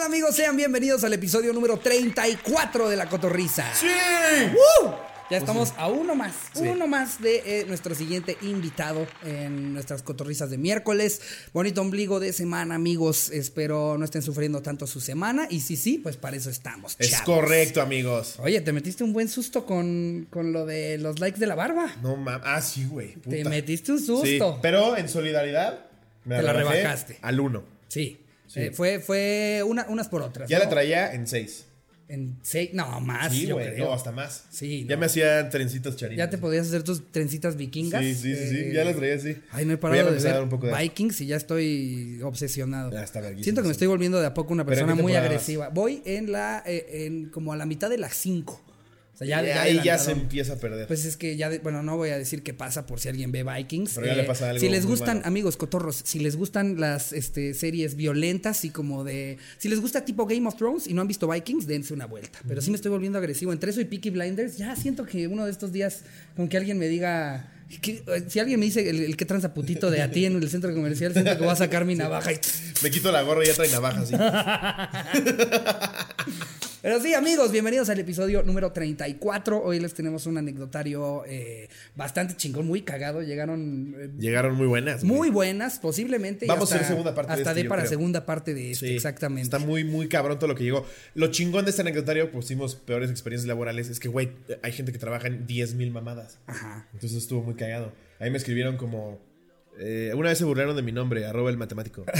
tal amigos? Sean bienvenidos al episodio número 34 de La Cotorrisa. ¡Sí! ¡Woo! Ya estamos a uno más, Sí. uno más de eh, nuestro siguiente invitado en nuestras cotorrizas de miércoles. Bonito ombligo de semana, amigos. Espero no estén sufriendo tanto su semana. Y sí, sí, pues para eso estamos. Es chavos. correcto, amigos. Oye, te metiste un buen susto con, con lo de los likes de la barba. No mames. Ah, sí, güey. Te metiste un Sí, susto. pero en solidaridad me Te la rebajaste. Al uno. Sí. Sí. Eh, fue fue una- unas por otras. Ya ¿no? la traía en seis. En seis, no, más, Sí, yo güey. creo. No, hasta más. Sí, Ya no. me hacían trencitas charinas. Ya te podías hacer tus trencitas vikingas. Sí, sí, sí, sí. Eh, Ya las traía así. Ay, no he Voy a parado de a ver un poco de- Vikings y ya estoy obsesionado. Ya está verguísima, Siento que me estoy volviendo de a poco una ¿Pero en persona muy agresiva. Voy en la, eh, en como a la mitad de las 5. O sea, ya, Y ya ahí ya se empieza a perder. Pues es que ya, de- bueno, no voy a decir qué pasa por si alguien ve Vikings. Pero ya le pasa algo Si les gustan, malo. amigos cotorros, si les gustan las este, series violentas y como de. Si les gusta tipo Game of Thrones y no han visto Vikings, dense una vuelta. Pero sí me estoy volviendo agresivo. Entre eso y Peaky Blinders, ya siento que uno de estos días, con que alguien me diga. que- eh, si alguien me dice el, el que tranza putito de a ti en el centro comercial, siento que voy a sacar mi navaja y. Me quito la gorra y ya trae navaja así. Pero sí, amigos, bienvenidos al episodio número 34. Hoy les tenemos un anecdotario eh, bastante chingón, muy cagado. Llegaron eh, Llegaron muy buenas. güey. muy buenas, posiblemente. Vamos a hacer segunda parte de Hasta este, de para creo. segunda parte de este, Sí, exactamente. Está muy, muy cabrón todo lo que llegó. Lo chingón de este anecdotario, pusimos peores experiencias laborales, es que, güey, hay gente que trabaja en 10 mil mamadas. Ajá. Entonces estuvo muy cagado. Ahí me escribieron como... eh, una vez se burlaron de mi nombre, arroba el matemático.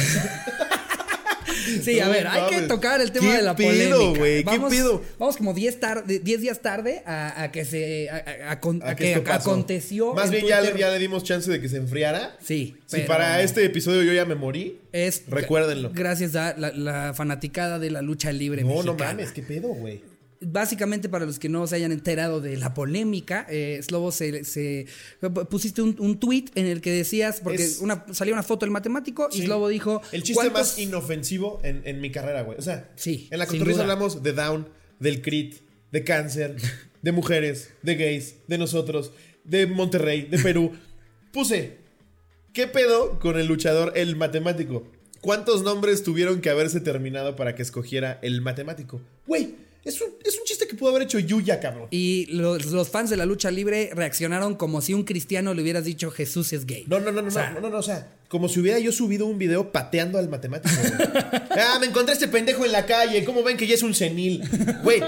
Sí, a No ver, hay que tocar el tema ¿Qué de la pedo, polémica. güey? ¿Qué Vamos, pedo? vamos como 10 tarde, 10 días tarde a, a que se a, a- a con- a ¿A que aconteció. Más en bien ya, le- Twitter. ya le dimos chance de que se enfriara. Sí, Si pero para este episodio yo ya me morí, es recuérdenlo. Gracias a la, la fanaticada de la lucha libre no, no mexicana. mames, qué pedo, güey. Básicamente, para los que no se hayan enterado de la polémica, eh, Slobo se, se- pusiste un, un tweet en el que decías, porque Es- una, salía una foto del matemático y Sí. Slobo dijo. El chiste ¿cuántos- más inofensivo en, en mi carrera, güey. O sea, Sí, en la cotorriza hablamos de Down, del CRIT, de cáncer, de mujeres, de gays, de nosotros, de Monterrey, de Perú. Puse, ¿qué pedo con el luchador, el matemático? ¿Cuántos nombres tuvieron que haberse terminado para que escogiera el matemático? Güey, es un, es un chiste que pudo haber hecho Yuya, cabrón. Y los, los fans de la lucha libre reaccionaron como si un cristiano le hubieras dicho Jesús es gay. No, no, no, no, O sea, no, no, no, o sea, como si hubiera yo subido un video pateando al matemático, ah, me encontré este pendejo en la calle, ¿cómo ven que ya es un senil? Güey,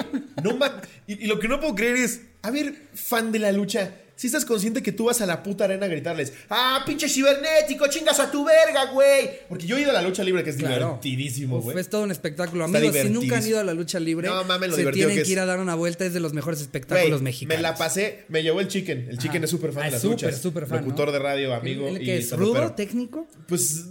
no ma- y, y lo que no puedo creer es, a ver, fan de la lucha, si estás consciente que tú vas a la puta arena a gritarles, ah, pinche cibernético, chingas a tu verga, güey. Porque yo he ido a la lucha libre, que es Claro. divertidísimo, güey. es todo un espectáculo. Amigos, si nunca han ido a la lucha libre, No mames, lo se tienen que que ir es. a dar una vuelta. Es de los mejores Güey, espectáculos mexicanos. me la pasé, me llevó el chicken. El chicken Ajá. es súper fan Ah, de las es súper, luchas. súper fan, Locutor ¿no? de radio, amigo. ¿El y que es stand-upero. rudo, técnico? Pues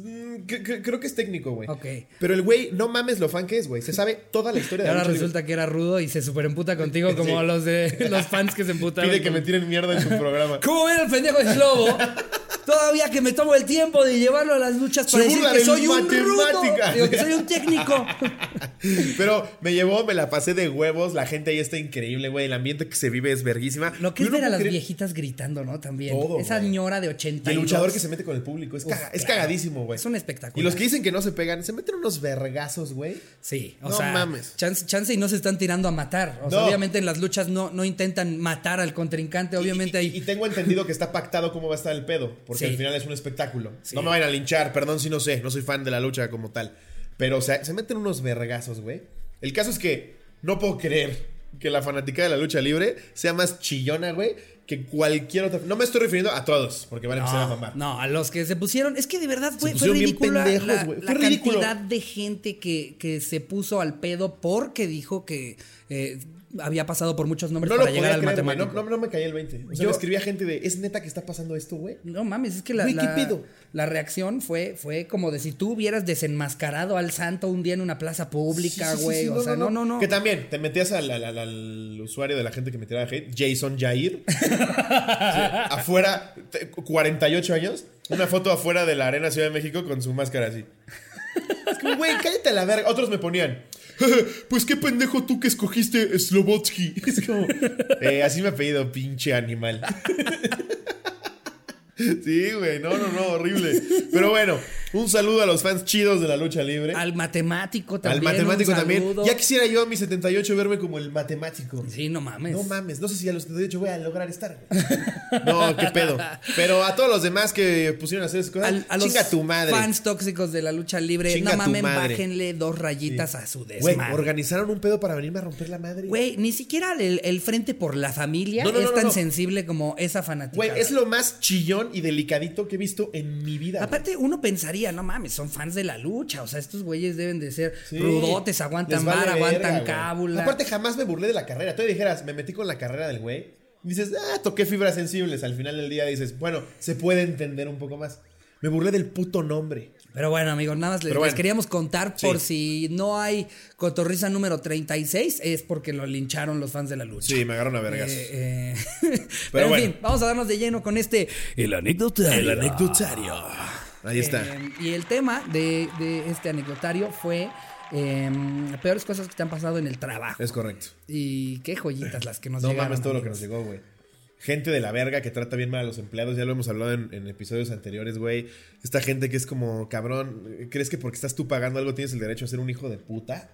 creo que es técnico, güey. Ok. Pero el güey, no mames lo fan que es, güey. Se sabe toda la historia Y de la ahora lucha libre. resulta que era rudo y se superemputa contigo como Sí. los de los fans que se emputaron. Pide que me tiren mierda en su programa. ¿Cómo ven el pendejo de Slobo? Todavía que me tomo el tiempo de llevarlo a las luchas para decir que soy un rudo. Digo que soy un técnico. Pero me llevó, me la pasé de huevos. La gente ahí está increíble, güey. El ambiente que se vive es verguísima. Lo que Yo es no ver a las viejitas gritando, ¿no? También. Todo, Esa güey. ñora de Y 80 el luchador que se mete con el público. Es, caga- es cagadísimo, güey. Es un espectáculo. Y los que dicen que no se pegan, se meten unos vergazos, güey. Sí, o No sea, mames. Chance, chance y no se están tirando a matar. O sea, obviamente en las luchas no, no intentan matar al contrincante, obviamente y, hay... y tengo entendido que está pactado cómo va a estar el pedo. Porque Sí. al final es un espectáculo. Sí. No me vayan a linchar, perdón si no sé. No soy fan de la lucha como tal. Pero o sea, se meten unos vergazos, güey. El caso es que no puedo creer que la fanática de la lucha libre sea más chillona, güey, que cualquier otra. No me estoy refiriendo a todos, porque van a empezar a No, mamar. no, a los que se pusieron. Es que de verdad fue, fue ridícula pendejos, la, güey. la Fue ridículo. cantidad de gente que, que se puso al pedo porque dijo que eh, había pasado por muchos nombres No lo para llegar al creer, güey. matemático. No, no, no me caía el 20. O sea, Yo- me escribía gente de, ¿es neta que está pasando esto, güey? No mames, es que la, ¿qué la- pedo? la reacción fue, fue como de si tú hubieras desenmascarado al santo un día en una plaza pública, Sí, sí, sí, güey. sí, o sea, no, no, no. Que también te metías al, al- al- al usuario de la gente que me tiraba hate, Jason Jair. Afuera, te- 48 años. Una foto afuera de la Arena Ciudad de México con su máscara así. Es como, güey, cállate a la verga. Otros me ponían. Pues qué pendejo tú que escogiste Slobotsky. Es como, eh, así me ha pedido, pinche animal. Sí, güey, no, no, no, horrible. Pero bueno, Un saludo a los fans chidos de la lucha libre. Al matemático también. Al matemático también. Ya quisiera yo a mis 78 verme como el matemático. Sí, no mames. No mames, no sé si a los 78 voy a lograr estar. güey. No, qué pedo. Pero a todos los demás que pusieron a hacer esas cosas, Al- a los chinga tu madre. fans tóxicos de la lucha libre, Chinga no mames, bájenle dos rayitas a su Güey, desmadre. organizaron un pedo para venirme a romper la madre. Güey, ni siquiera el, el frente por la familia No, no, no, es no, tan sensible como esa fanática. Güey, es lo más chillón y delicadito que he visto en mi vida. güey. Aparte, uno pensaría, no mames, son fans de la lucha. O sea, estos güeyes deben de ser Sí. rudotes, aguantan vale mar, verga, aguantan güey. cábula. Aparte, jamás me burlé de la carrera. Tú dijeras, me metí con la carrera del güey. Y dices, ah, toqué fibras sensibles. Al final del día dices, bueno, se puede entender un poco más. Me burlé del puto nombre. Pero bueno, amigos, nada más les, Pero bueno. les queríamos contar Sí. por si no hay cotorriza número 36, es porque lo lincharon los fans de la lucha. Sí, me agarraron a vergas. Eh, eh, Pero, en bueno. fin, vamos a darnos de lleno con este. El anecdotario. El anecdotario. Ahí está. Eh, y el tema de, de este anecdotario fue eh, peores cosas que te han pasado en el trabajo. Es correcto. Y qué joyitas las que nos No llegaron. mames todo lo que nos llegó, güey. Gente de la verga que trata bien mal a los empleados, ya lo hemos hablado en, en episodios anteriores, güey. Esta gente que es como, cabrón, ¿crees que porque estás tú pagando algo tienes el derecho a ser un hijo de puta?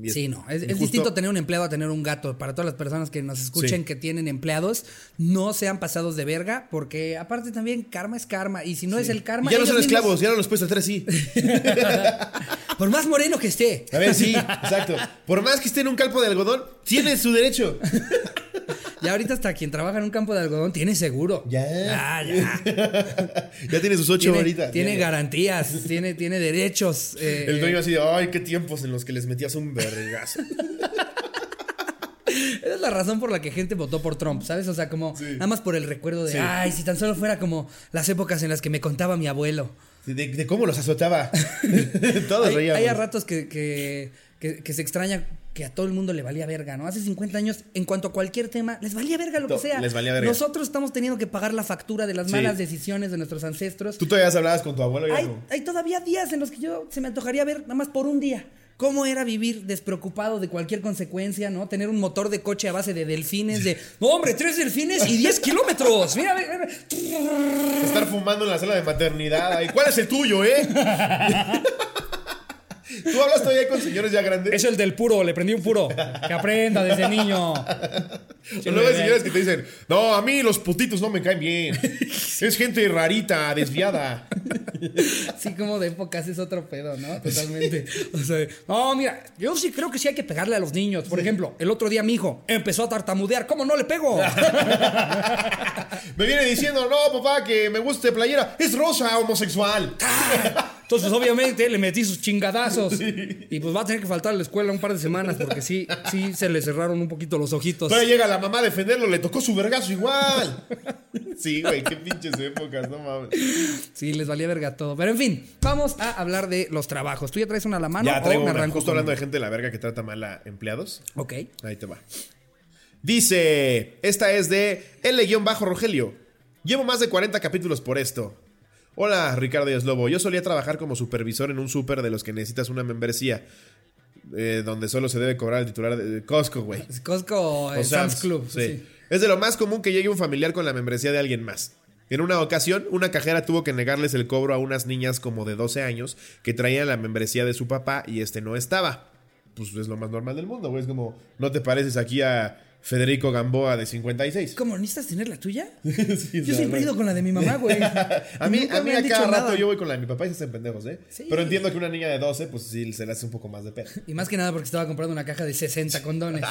Y Sí, no. Es, distinto tener un empleado a tener un gato. Para todas las personas que nos escuchen Sí. que tienen empleados, no sean pasados de verga, porque aparte también karma es karma. Y si no es el karma. Y ya no son mismos- esclavos, ya no los puedes tratar así. Por más moreno que esté. A ver, sí, exacto. Por más que esté en un calpo de algodón, tiene su derecho. Ya ahorita hasta quien trabaja en un campo de algodón tiene seguro. Ya. Ya, ya. Ya tiene sus ocho Tiene, horitas. tiene Ya. garantías, tiene, tiene derechos. eh, El dueño así de, ay, qué tiempos en los que les metías un vergazo. Esa es la razón por la que gente votó por Trump, ¿sabes? O sea, como Sí. nada más por el recuerdo de, Sí. ay, si tan solo fuera como las épocas en las que me contaba mi abuelo. De, de cómo los azotaba. Todos Hay, reíamos. hay a ratos que, que, que- que se extraña que a todo el mundo le valía verga, ¿no? Hace 50 años, en cuanto a cualquier tema, les valía verga lo que sea. les valía verga. Nosotros estamos teniendo que pagar la factura de las Sí. malas decisiones de nuestros ancestros. Tú todavía hablabas con tu abuelo y Hay, hay todavía días en los que yo se me antojaría ver nada más por un día. ¿Cómo era vivir despreocupado de cualquier consecuencia, no? Tener un motor de coche a base de delfines, de. No, hombre, tres delfines y 10 kilómetros. Mira, mira, mira. estar fumando en la sala de maternidad. Ay, ¿Cuál es el tuyo, eh? Tú hablas todavía con señores ya grandes. Es el del puro, le prendí un puro. Que aprenda desde niño. Luego hay señores que te dicen, no, a mí los putitos no me caen bien. Es gente rarita, desviada. Sí, como de épocas es otro pedo, ¿no? Totalmente. O sea, no, mira, yo sí creo que sí hay que pegarle a los niños. Por ejemplo, el otro día mi hijo empezó a tartamudear. ¿Cómo no le pego? Me viene diciendo, no, papá, que me guste playera. Es rosa, homosexual. Entonces, obviamente, le metí sus chingadazos. Y pues va a tener que faltar a la escuela un par de semanas porque sí, sí se le cerraron un poquito los ojitos. Todavía llega la mamá a defenderlo, le tocó su vergazo igual. Sí, güey, qué pinches épocas, no mames. Sí, les valía verga todo. Pero en fin, vamos a hablar de los trabajos. ¿Tú ya traes una a la mano Ya o traigo me una, arranco justo hablando de gente de la verga que trata mal a empleados. Ok. Ahí te va. Dice, esta es de L-Rogelio. Llevo más de 40 capítulos por esto. Hola, Ricardo Díaz Lobo. Yo solía trabajar como supervisor en un súper de los que necesitas una membresía. eh, donde solo se debe cobrar el titular de Costco, güey. Es Costco, eh, O Sam's, Sam's, Club. sí. sí. Es de lo más común que llegue un familiar con la membresía de alguien más. En una ocasión, una cajera tuvo que negarles el cobro a unas niñas como de 12 años que traían la membresía de su papá y este no estaba. Pues es lo más normal del mundo, güey. Es como, no te pareces aquí a Federico Gamboa de 56. ¿Cómo? ¿Necesitas tener la tuya? Sí, Yo siempre he ido con la de mi mamá, güey. A mí, a mí a cada rato nada. yo voy con la de mi papá y se hacen pendejos, ¿eh? Sí. Pero entiendo que una niña de 12, pues sí, se le hace un poco más de pedo. Y más que nada porque estaba comprando una caja de 60 condones.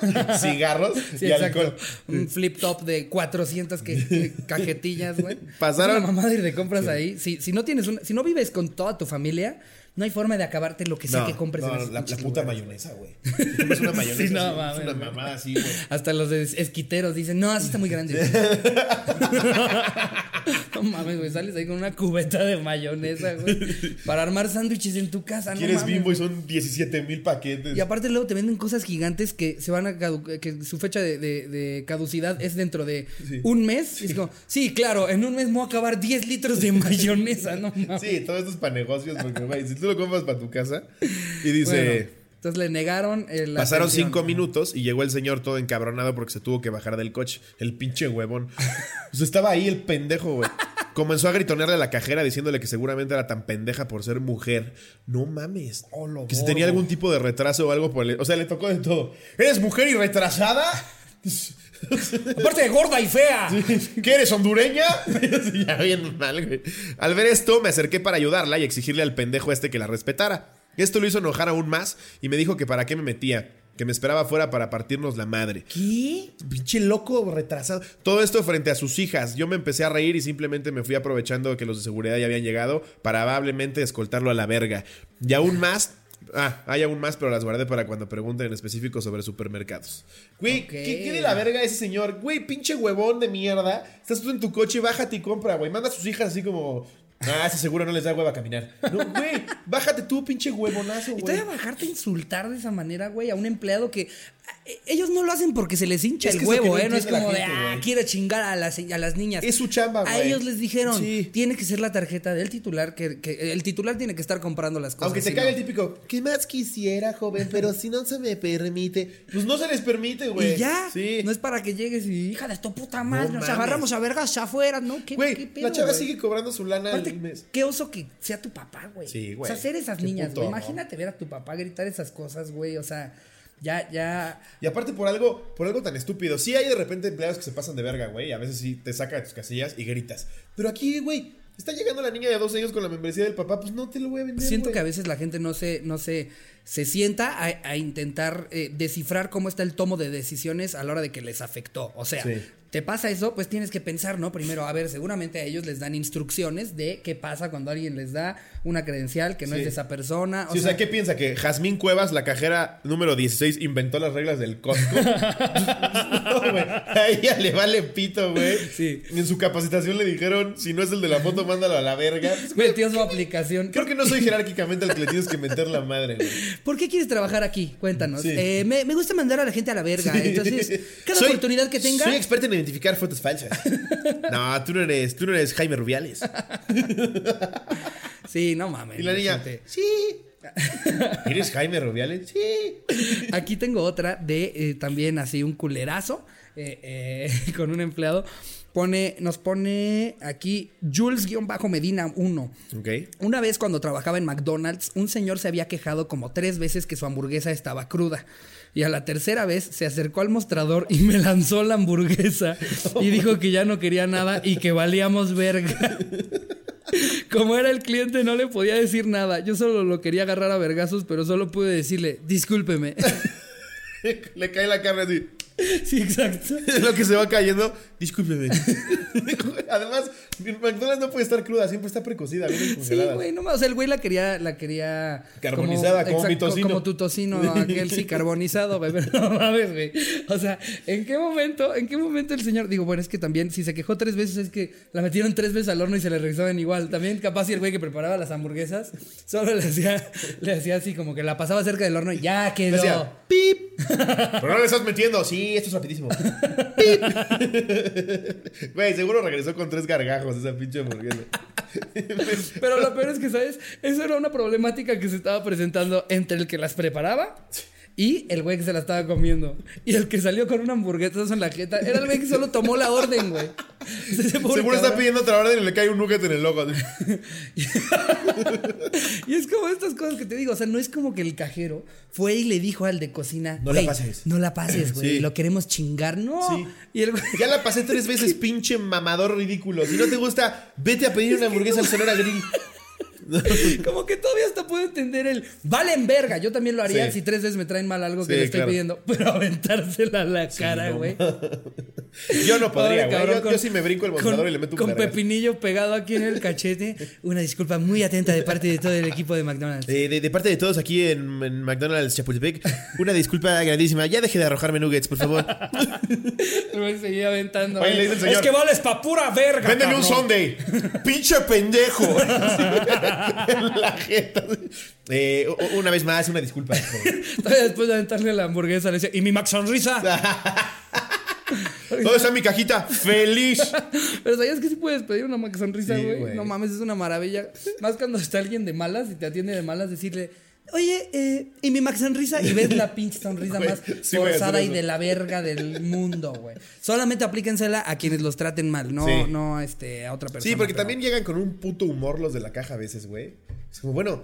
Cigarros Sí, y exacto. alcohol. Un flip top de 400 que- que- cajetillas, güey. Pasaron- Es una mamada ir de compras ahí. Si, si no tienes una, si no vives con toda tu familia, no hay forma de acabarte lo que sea No, que compres no, en la, la puta mayonesa, güey. Si compras una mayonesa, Sí, no, mames, es una mamada así, güey. Hasta los esquiteros dicen, no, así está muy grande. no mames, güey, sales ahí con una cubeta de mayonesa, güey. Para armar sándwiches en tu casa, no Quieres mames. bimbo y son 17 mil paquetes. Y aparte luego te venden cosas gigantes que se van a que su fecha de, de- de caducidad es dentro de un mes. Y es como, sí, claro, en un mes me voy a acabar 10 litros de mayonesa, no mames. Sí, todo esto es para negocios, porque, güey, si tú lo compras para tu casa y dice... Bueno, entonces le negaron eh, la Pasaron atención. cinco minutos y llegó el señor todo encabronado porque se tuvo que bajar del coche. El pinche huevón. Pues estaba ahí el pendejo, güey. comenzó a gritonearle a la cajera diciéndole que seguramente era tan pendeja por ser mujer. No mames. Oh, que si tenía algún tipo de retraso o algo por el... O sea, le tocó de todo. ¿Eres mujer y retrasada? Aparte de gorda y fea. ¿Qué eres, hondureña? Sí, ya bien mal, güey. Al ver esto, me acerqué para ayudarla y exigirle al pendejo este que la respetara. Esto lo hizo enojar aún más y me dijo que para qué me metía, que me esperaba fuera para partirnos la madre. ¿Qué? Pinche loco retrasado. Todo esto frente a sus hijas. Yo me empecé a reír y simplemente me fui aprovechando de que los de seguridad ya habían llegado para amablemente escoltarlo a la verga. Y aún más. Ah, hay aún más, pero las guardé para cuando pregunten en específico sobre supermercados. Güey, Ok. ¿qué, qué de la verga ese señor? Güey, pinche huevón de mierda. Estás tú en tu coche, bájate y compra, güey. Manda a sus hijas así como. Ah, ese seguro no les da hueva caminar. No, güey, bájate tú, pinche huevonazo, Y güey. todavía bajarte a insultar de esa manera, güey, a un empleado que ellos no lo hacen porque se les hincha Es el huevo, ¿eh? No es como de, gente, ah, güey. quiere chingar a las, a las niñas. Es su chamba, A güey. ellos les dijeron, Sí. tiene que ser la tarjeta del titular, que, que el titular tiene que estar comprando las cosas. Aunque si cague no- el típico, ¿qué más quisiera, joven? Pero si no se me permite. Pues no se les permite, güey. Y ya, Sí. no es para que llegues y, hija de tu puta madre, No nos mames. agarramos a vergas afuera, ¿no? ¿Qué, qué Güey, pedo, la chava sigue cobrando su lana Aparte, al mes. qué oso que sea tu papá, güey. Sí, güey. O sea, ser esas Qué niñas, güey. Imagínate ver a tu papá gritar esas cosas, güey. O sea, ya, ya. Y aparte por algo, por algo tan estúpido. Sí hay de repente empleados que se pasan de verga, güey. A veces sí te saca de tus casillas y gritas. Pero aquí, güey, está llegando la niña de dos años con la membresía del papá. Pues no te lo voy a vender, Siento que a veces la gente no se, no se, se sienta a, a intentar eh, descifrar cómo está el tomo de decisiones a la hora de que les afectó. O sea, Sí. te pasa eso, pues tienes que pensar, ¿no? Primero, a ver, seguramente a ellos les dan instrucciones de qué pasa cuando alguien les da una credencial que no Sí. es de esa persona. Sí, o sea, ¿qué piensa? ¿Que Jazmín Cuevas, la cajera número 16, inventó las reglas del Costco? no, güey. A ella le vale pito, güey. Sí. En su capacitación le dijeron, si no es el de la foto, mándalo a la verga. Metió su aplicación. Creo que no soy jerárquicamente el que le tienes que meter la madre, güey. ¿Por qué quieres trabajar aquí? Cuéntanos. Sí. Eh, me, me gusta mandar a la gente a la verga. Entonces, cada Soy- oportunidad que tenga. Soy experto en identificar fotos falsas. No, tú no eres, tú no eres Jaime Rubiales. Sí, no mames. Y la niña, gente. sí. ¿Eres Jaime Rubiales? Sí. Aquí tengo otra de eh, también así un culerazo eh, con un empleado. Pone, nos pone aquí Jules-Medina 1. Ok. Una vez cuando trabajaba en McDonald's, un señor se había quejado como tres veces que su hamburguesa estaba cruda. Y a la tercera vez se acercó al mostrador y me lanzó la hamburguesa y dijo que ya no quería nada y que valíamos verga. Como era el cliente no le podía decir nada. Yo solo lo quería agarrar a vergazos, pero solo pude decirle, discúlpeme. Le cae la carne así. sí, exacto. Es lo que se va cayendo. Discúlpeme. Además, McDonald's no puede estar cruda, siempre está precocida, viene Sí, güey, no más. O sea, el güey la quería, la quería. Carbonizada, como mi tocino. Como tu tocino, aquel sí, carbonizado. Pero no mames, güey. O sea, ¿en qué momento, en qué momento el señor. Digo, bueno, es que también, si se quejó tres veces, es que la metieron tres veces al horno y se le revisaban igual. También, capaz, si el güey que preparaba las hamburguesas, solo le hacía, le hacía así, como que la pasaba cerca del horno y ya quedó. Decía, pip. Pero no le estás metiendo. Sí, esto es rapidísimo. Pip. Güey, seguro regresó con tres gargajos esa pinche hamburguesa. Pero lo peor es que, ¿sabes? Eso era una problemática que se estaba presentando entre el que las preparaba y el güey que se la estaba comiendo. Y el que salió con una hamburguesa en la jeta era el güey que solo tomó la orden, güey. Seguro está pidiendo otra orden y le cae un nugget en el ojo. Y es como estas cosas que te digo, o sea, no es como que el cajero fue y le dijo al de cocina, No la "Güey, pases". No la pases, güey, Sí. lo queremos chingar, no. Sí. Y el güey Ya la pasé tres veces, pinche mamador ridículo. Si no te gusta, vete a pedir una hamburguesa al Sonora Grill. Como que todavía hasta puedo entender el valen verga. Yo también lo haría Sí. si tres veces me traen mal algo que Sí, le estoy claro. pidiendo. Pero aventársela a la cara, no güey. Yo no podría, güey. Yo, sí me brinco el mostrador y le meto un Con pepinillo pegado aquí en el cachete. Una disculpa muy atenta de parte de todo el equipo de McDonald's. Eh, de, de parte de todos aquí en, en McDonald's Chapultepec, una disculpa grandísima. Ya deje de arrojarme nuggets, por favor. Güey seguía aventando. Oye, le dice el señor, es que vales pa' pura verga. Véndeme un cabrón". Sunday. Pinche pendejo. En la jeta. Eh, una vez más, una disculpa. después de aventarle la hamburguesa le decía, ¿y mi Max Sonrisa? ¿Dónde está mi cajita? Feliz. Pero ¿sabías que sí puedes pedir una Max Sonrisa, güey. no mames, es una maravilla. Más cuando está alguien de malas y te atiende de malas, decirle, Oye, eh, y mi Max sonrisa y ves la pinche sonrisa más sí forzada y de la verga del mundo, güey. Solamente aplíquensela a quienes los traten mal, no, Sí. no este, a otra persona. Sí, porque pero- también llegan con un puto humor los de la caja a veces, güey. Es como, bueno,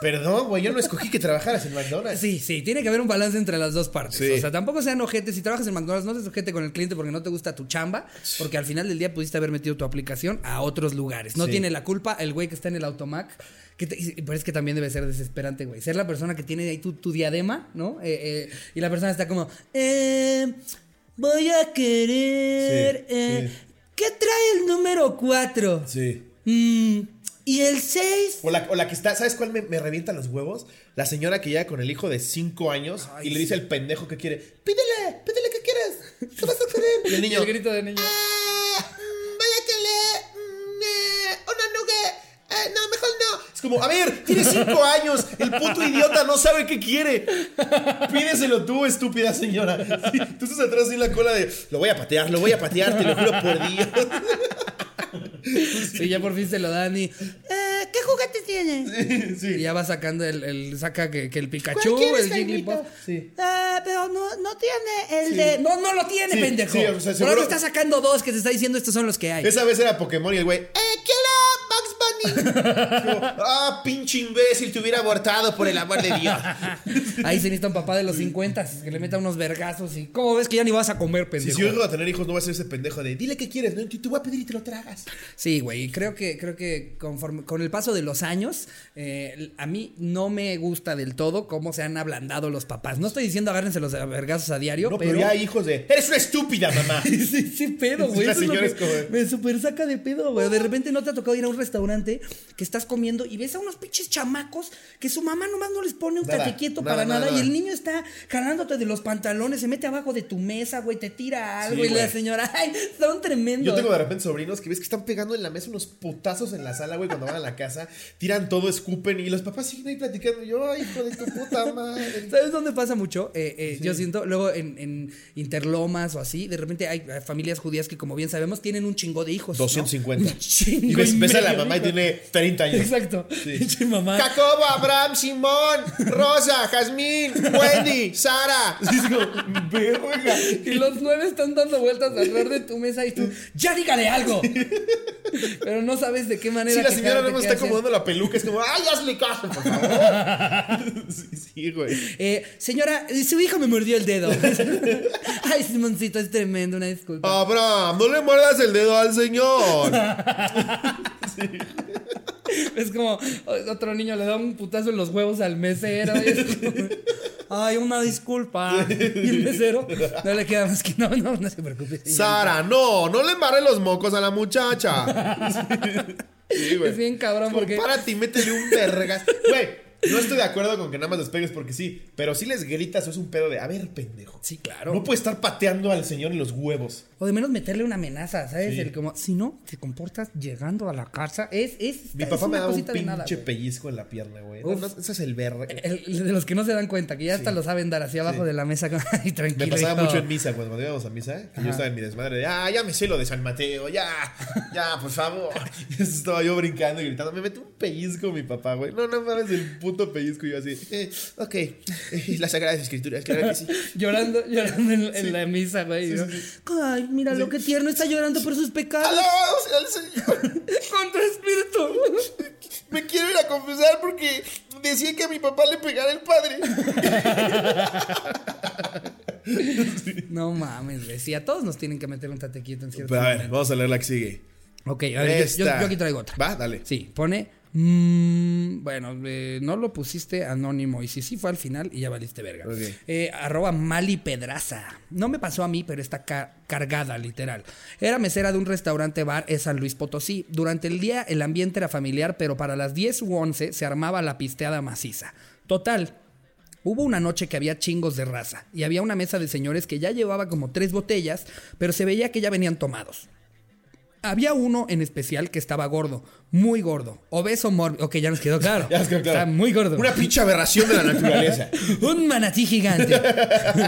perdón, güey, yo no escojí que trabajaras en McDonald's. Sí, sí, tiene que haber un balance entre las dos partes. Sí. O sea, tampoco sean ojetes. Si trabajas en McDonald's, no seas ojete con el cliente porque no te gusta tu chamba, porque al final del día pudiste haber metido tu aplicación a otros lugares. No Sí. tiene la culpa el güey que está en el automac. Que te- y- pero es que también debe ser desesperante, güey. Ser la persona que tiene ahí tu, tu diadema, ¿no? Eh, eh, y la persona está como, eh, voy a querer... Sí, eh, sí. ¿Qué trae el número 4? Sí. ¿Y el 6? O la, o la que está, ¿sabes cuál me, me revienta los huevos? La señora que llega con el hijo de 5 años Ay, y le dice al pendejo que quiere, pídele, pídele que quieres. ¿Qué vas a querer? Y el niño, el grito de niño. "Ah, como, a ver, tiene 5 años. El puto idiota no sabe qué quiere. Pídeselo tú, estúpida señora. Sí, tú estás atrás en la cola de, lo voy a patear, lo voy a patear, te lo juro por Dios. Sí, ya por fin se lo dan y. Eh, ¿Qué juguete tiene? Sí. Y ya va sacando el, el- saca que, que el Pikachu, ¿Cuál quieres, el Jigglypuff. Sí. Ah, pero no, no tiene el Sí. de. No, no lo tiene, Sí, pendejo. sí, o sea, Por seguro- algo está sacando dos que te está diciendo estos son los que hay. Esa vez era Pokémon y el güey, ¡eh, quiero Ah, pinche imbécil, te hubiera abortado por el amor de Dios. Ahí se necesita un papá de los 50 que le meta unos vergazos y. ¿Cómo ves que ya ni vas a comer, pendejo? si yo llego a tener hijos, no va a ser ese pendejo de, dile qué quieres, ¿no? Te voy a pedir y te lo tragas. Sí, güey, y creo que, creo que conforme, con el paso de los años, eh, a mí no me gusta del todo cómo se han ablandado los papás. No estoy diciendo agárrense los vergazos a diario, No, pero, pero... ya hay hijos de, eres una estúpida, mamá. Sí, sí, pedo, güey. Que es como- Me super saca de pedo, güey. De repente no te ha tocado ir a un restaurante que estás comiendo y ves a unos pinches chamacos que su mamá nomás no les pone un Nada, quieto nada, para nada, nada, y el niño está jalándote de los pantalones, se mete abajo de tu mesa, güey, te tira algo Sí, y la señora, ay, son tremendos. Yo tengo de repente sobrinos que ves que están pegando en la mesa unos putazos en la sala, güey, cuando van a la casa, tiran todo, escupen y los papás siguen ahí platicando. Y yo, ay, hijo de tu puta madre. ¿Sabes dónde pasa mucho? Eh, eh, Yo siento, luego en, en Interlomas o así, de repente hay familias judías que, como bien sabemos, tienen un chingo de hijos. ¿no? 250. Un chingo Y ves, y ves a la mamá y de hijos. tiene 30 años. Exacto. Sí. Mamá. Jacobo, Abraham, Simón, Rosa, Jazmín, Wendy, Sara. Sí, verga. Y los nueve están dando vueltas alrededor de tu mesa y tú, ¡ya dígale algo! Pero no sabes de qué manera. Sí, la señora no qué está acomodando la peluca. Es como, ¡ay, hazle caso, por favor! Sí, sí, güey. Eh, señora, eh, su hijo me mordió el dedo. Ay, Simoncito, es tremendo, una disculpa. Abraham, no le muerdas el dedo al señor. Es como otro niño le da un putazo en los huevos al mesero. y es como, Ay, una disculpa. Y el mesero no le queda más que no, no, no se preocupe. Sara, no, no le embarre los mocos a la muchacha. Sí, güey. Es bien cabrón Como, porque- Párate y métele un vergas. Güey, no estoy de acuerdo con que nada más les pegues porque sí, pero si les gritas es un pedo de, a ver, pendejo. Sí, claro. No puede estar pateando al señor en los huevos. O de menos meterle una amenaza, ¿sabes? Sí. El como, si no te comportas llegando a la casa, es. es Mi es papá me daba un pinche nada, pellizco en la pierna, güey. No, ese es el verga. De los que no se dan cuenta, que ya hasta lo saben dar así abajo Sí. de la mesa. Ay, tranquilo. Me pasaba hijo". mucho en misa, cuando, íbamos a misa, que yo estaba en mi desmadre de, ah, ya me sé lo de San Mateo, ya, ya, por favor. Y estaba yo brincando y gritando, me metió un pellizco mi papá, güey. No, no mames, el puto pellizco. Y yo así, eh, ok, eh, las sagradas escrituras, claro que sí. Llorando, llorando en, en la misa, güey. yo, Ay, mira lo que tierno está llorando por sus pecados. Alabado sea el Señor. Contra espíritu. Me quiero ir a confesar porque decía que a mi papá le pegara el padre. No mames, güey. Sí, a todos nos tienen que meter un tate quieto en cierto Pero a ver, momento. vamos a leer la que sigue. Ok, a ver, yo- yo aquí traigo otra. Va, dale. Sí, pone. Mm, bueno, eh, no lo pusiste anónimo. Y si sí fue al final y ya valiste verga. Eh, arroba Mali Pedraza. No me pasó a mí, pero está ca- cargada, literal. Era mesera de un restaurante bar en San Luis Potosí. Durante el día el ambiente era familiar, pero para las 10 u 11 se armaba la pisteada maciza. Total. Hubo una noche que había chingos de raza y había una mesa de señores que ya llevaba como tres botellas, pero se veía que ya venían tomados. Había uno en especial que estaba gordo, muy gordo, obeso mórbido. Ok, ya nos quedó claro. Ya nos quedó claro. Está muy gordo. Una pinche aberración de la naturaleza. Un manatí gigante.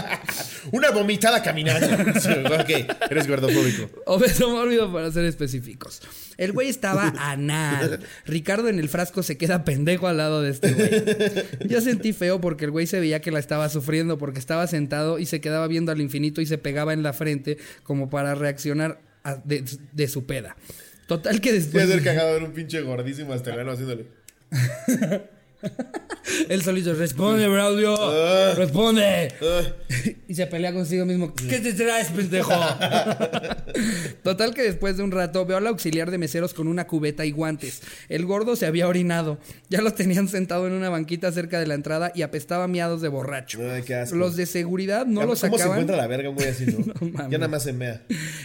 Una vomitada caminante. Sí, ok, eres gordofóbico. Obeso mórbido para ser específicos. El güey estaba anal. Ricardo en el frasco se queda pendejo al lado de este güey. Yo sentí feo porque el güey se veía que la estaba sufriendo porque estaba sentado y se quedaba viendo al infinito y se pegaba en la frente como para reaccionar de, de su peda. Total que después ser cagado ver un pinche gordísimo asturiano haciéndole. él solito responde, Braulio, Ah. responde. Ay, Y se pelea consigo mismo. ¿Qué te traes, pendejo? Total que después de un rato veo al auxiliar de meseros con una cubeta y guantes. El gordo se había orinado. Ya lo tenían sentado en una banquita cerca de la entrada y apestaba miados de borracho. Ay, qué asco. Los de seguridad no lo ¿Cómo se sacaban. encuentra la verga un güey así, no? ya nada más se mea.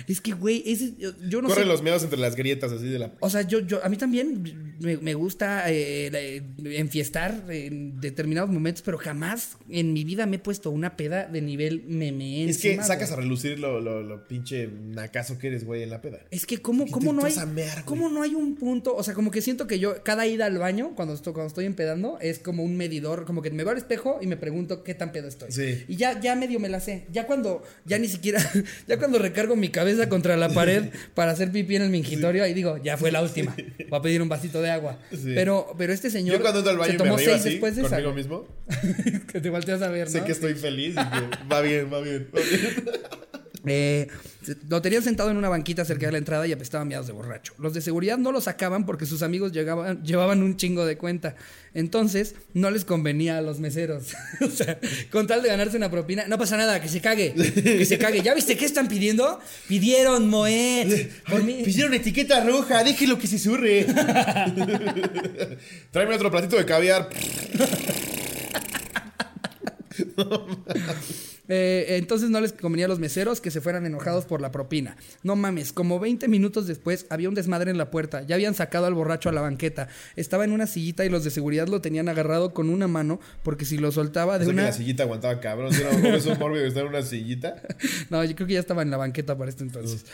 Es que, güey, ese- yo, no Corre sé. los meados entre las grietas así de la. O sea, yo, yo, a mí también me, me gusta eh, la- enfiestar en determinados momentos, pero jamás en mi vida me he puesto una peda de nivel meme. Es que sacas güey. a relucir lo, lo, lo pinche nacazo que eres, güey, en la peda. Es que cómo, cómo no hay, mear, cómo no hay un punto, o sea, como que siento que yo cada ida al baño cuando estoy, cuando estoy empedando es como un medidor, como que me veo al espejo y me pregunto qué tan pedo estoy. Sí. Y ya, ya medio me la sé. Ya cuando, ya ni siquiera, ya cuando recargo mi cabeza contra la pared para hacer pipí en el mingitorio, ahí digo, ya fue la última. Voy a pedir un vasito de agua. Sí. Pero, pero este señor Yo cuando entro al baño se tomó seis así, después de esa. conmigo mismo. que te volteas a ver, ¿no? Sé que estoy feliz y que va bien, va bien, va bien. Eh, lo tenían sentado en una banquita cerca de la entrada y apestaba miados de borracho. Los de seguridad no lo sacaban porque sus amigos llegaban, llevaban un chingo de cuenta. Entonces, no les convenía a los meseros. o sea, con tal de ganarse una propina, no pasa nada, que se cague, que se cague. ¿Ya viste qué están pidiendo? Pidieron Moet. Por mí. Pidieron etiqueta roja, déjelo que se surre. Tráeme otro platito de caviar. Eh, entonces no les convenía a los meseros que se fueran enojados por la propina. No mames, como 20 minutos después había un desmadre en la puerta. Ya habían sacado al borracho a la banqueta. Estaba en una sillita y los de seguridad lo tenían agarrado con una mano porque si lo soltaba de una... la sillita aguantaba cabrón. Era un mórbido estar en una sillita. No, yo creo que ya estaba en la banqueta para este entonces.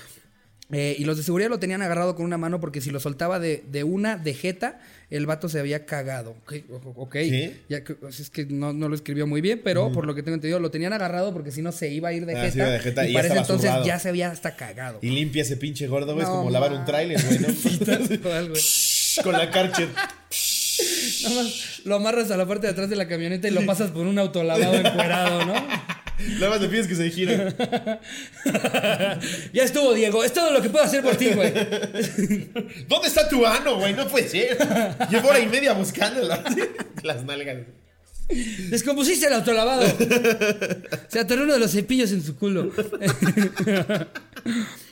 Eh, y los de seguridad lo tenían agarrado con una mano porque si lo soltaba de, de una de jeta, el vato se había cagado. Ok, o- ok. ¿Sí? Ya, que- es que no, no lo escribió muy bien, pero por lo que tengo entendido, lo tenían agarrado porque si no se iba a ir de Ah, jeta. iba de jeta y ya para ese entonces zurrado. ya se había hasta cagado. Y limpia ese pinche gordo, güey. Es como lavar un tráiler, güey, ¿no? Con la carche. Nada más lo amarras a la parte de atrás de la camioneta y lo pasas por un autolavado encuerado, ¿no? Nada más le pides que se gire. ya estuvo, Diego. Es todo lo que puedo hacer por ti, güey. ¿Dónde está tu ano, güey? No puede ser. Llevo hora y media buscándolo. Las nalgas. Descompusiste el autolavado. Se atoró uno de los cepillos en su culo.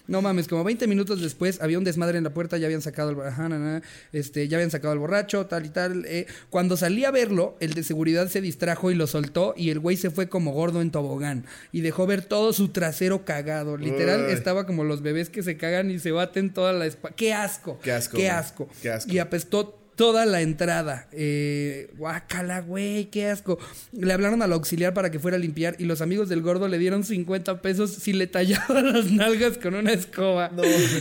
No mames, como 20 minutos después había un desmadre en la puerta, ya habían sacado el, ajá, na, na, este, ya habían sacado al borracho, tal y tal. eh. Cuando salí a verlo, el de seguridad se distrajo y lo soltó y el güey se fue como gordo en tobogán y dejó ver todo su trasero cagado. Literal, Uy. estaba como los bebés que se cagan y se baten toda la espalda. ¡Qué asco! Qué asco, ¡Qué asco! Qué asco. Y apestó toda la entrada. Eh, guácala, güey, qué asco. Le hablaron al auxiliar para que fuera a limpiar y los amigos del gordo le dieron 50 pesos si le tallaban las nalgas con una escoba.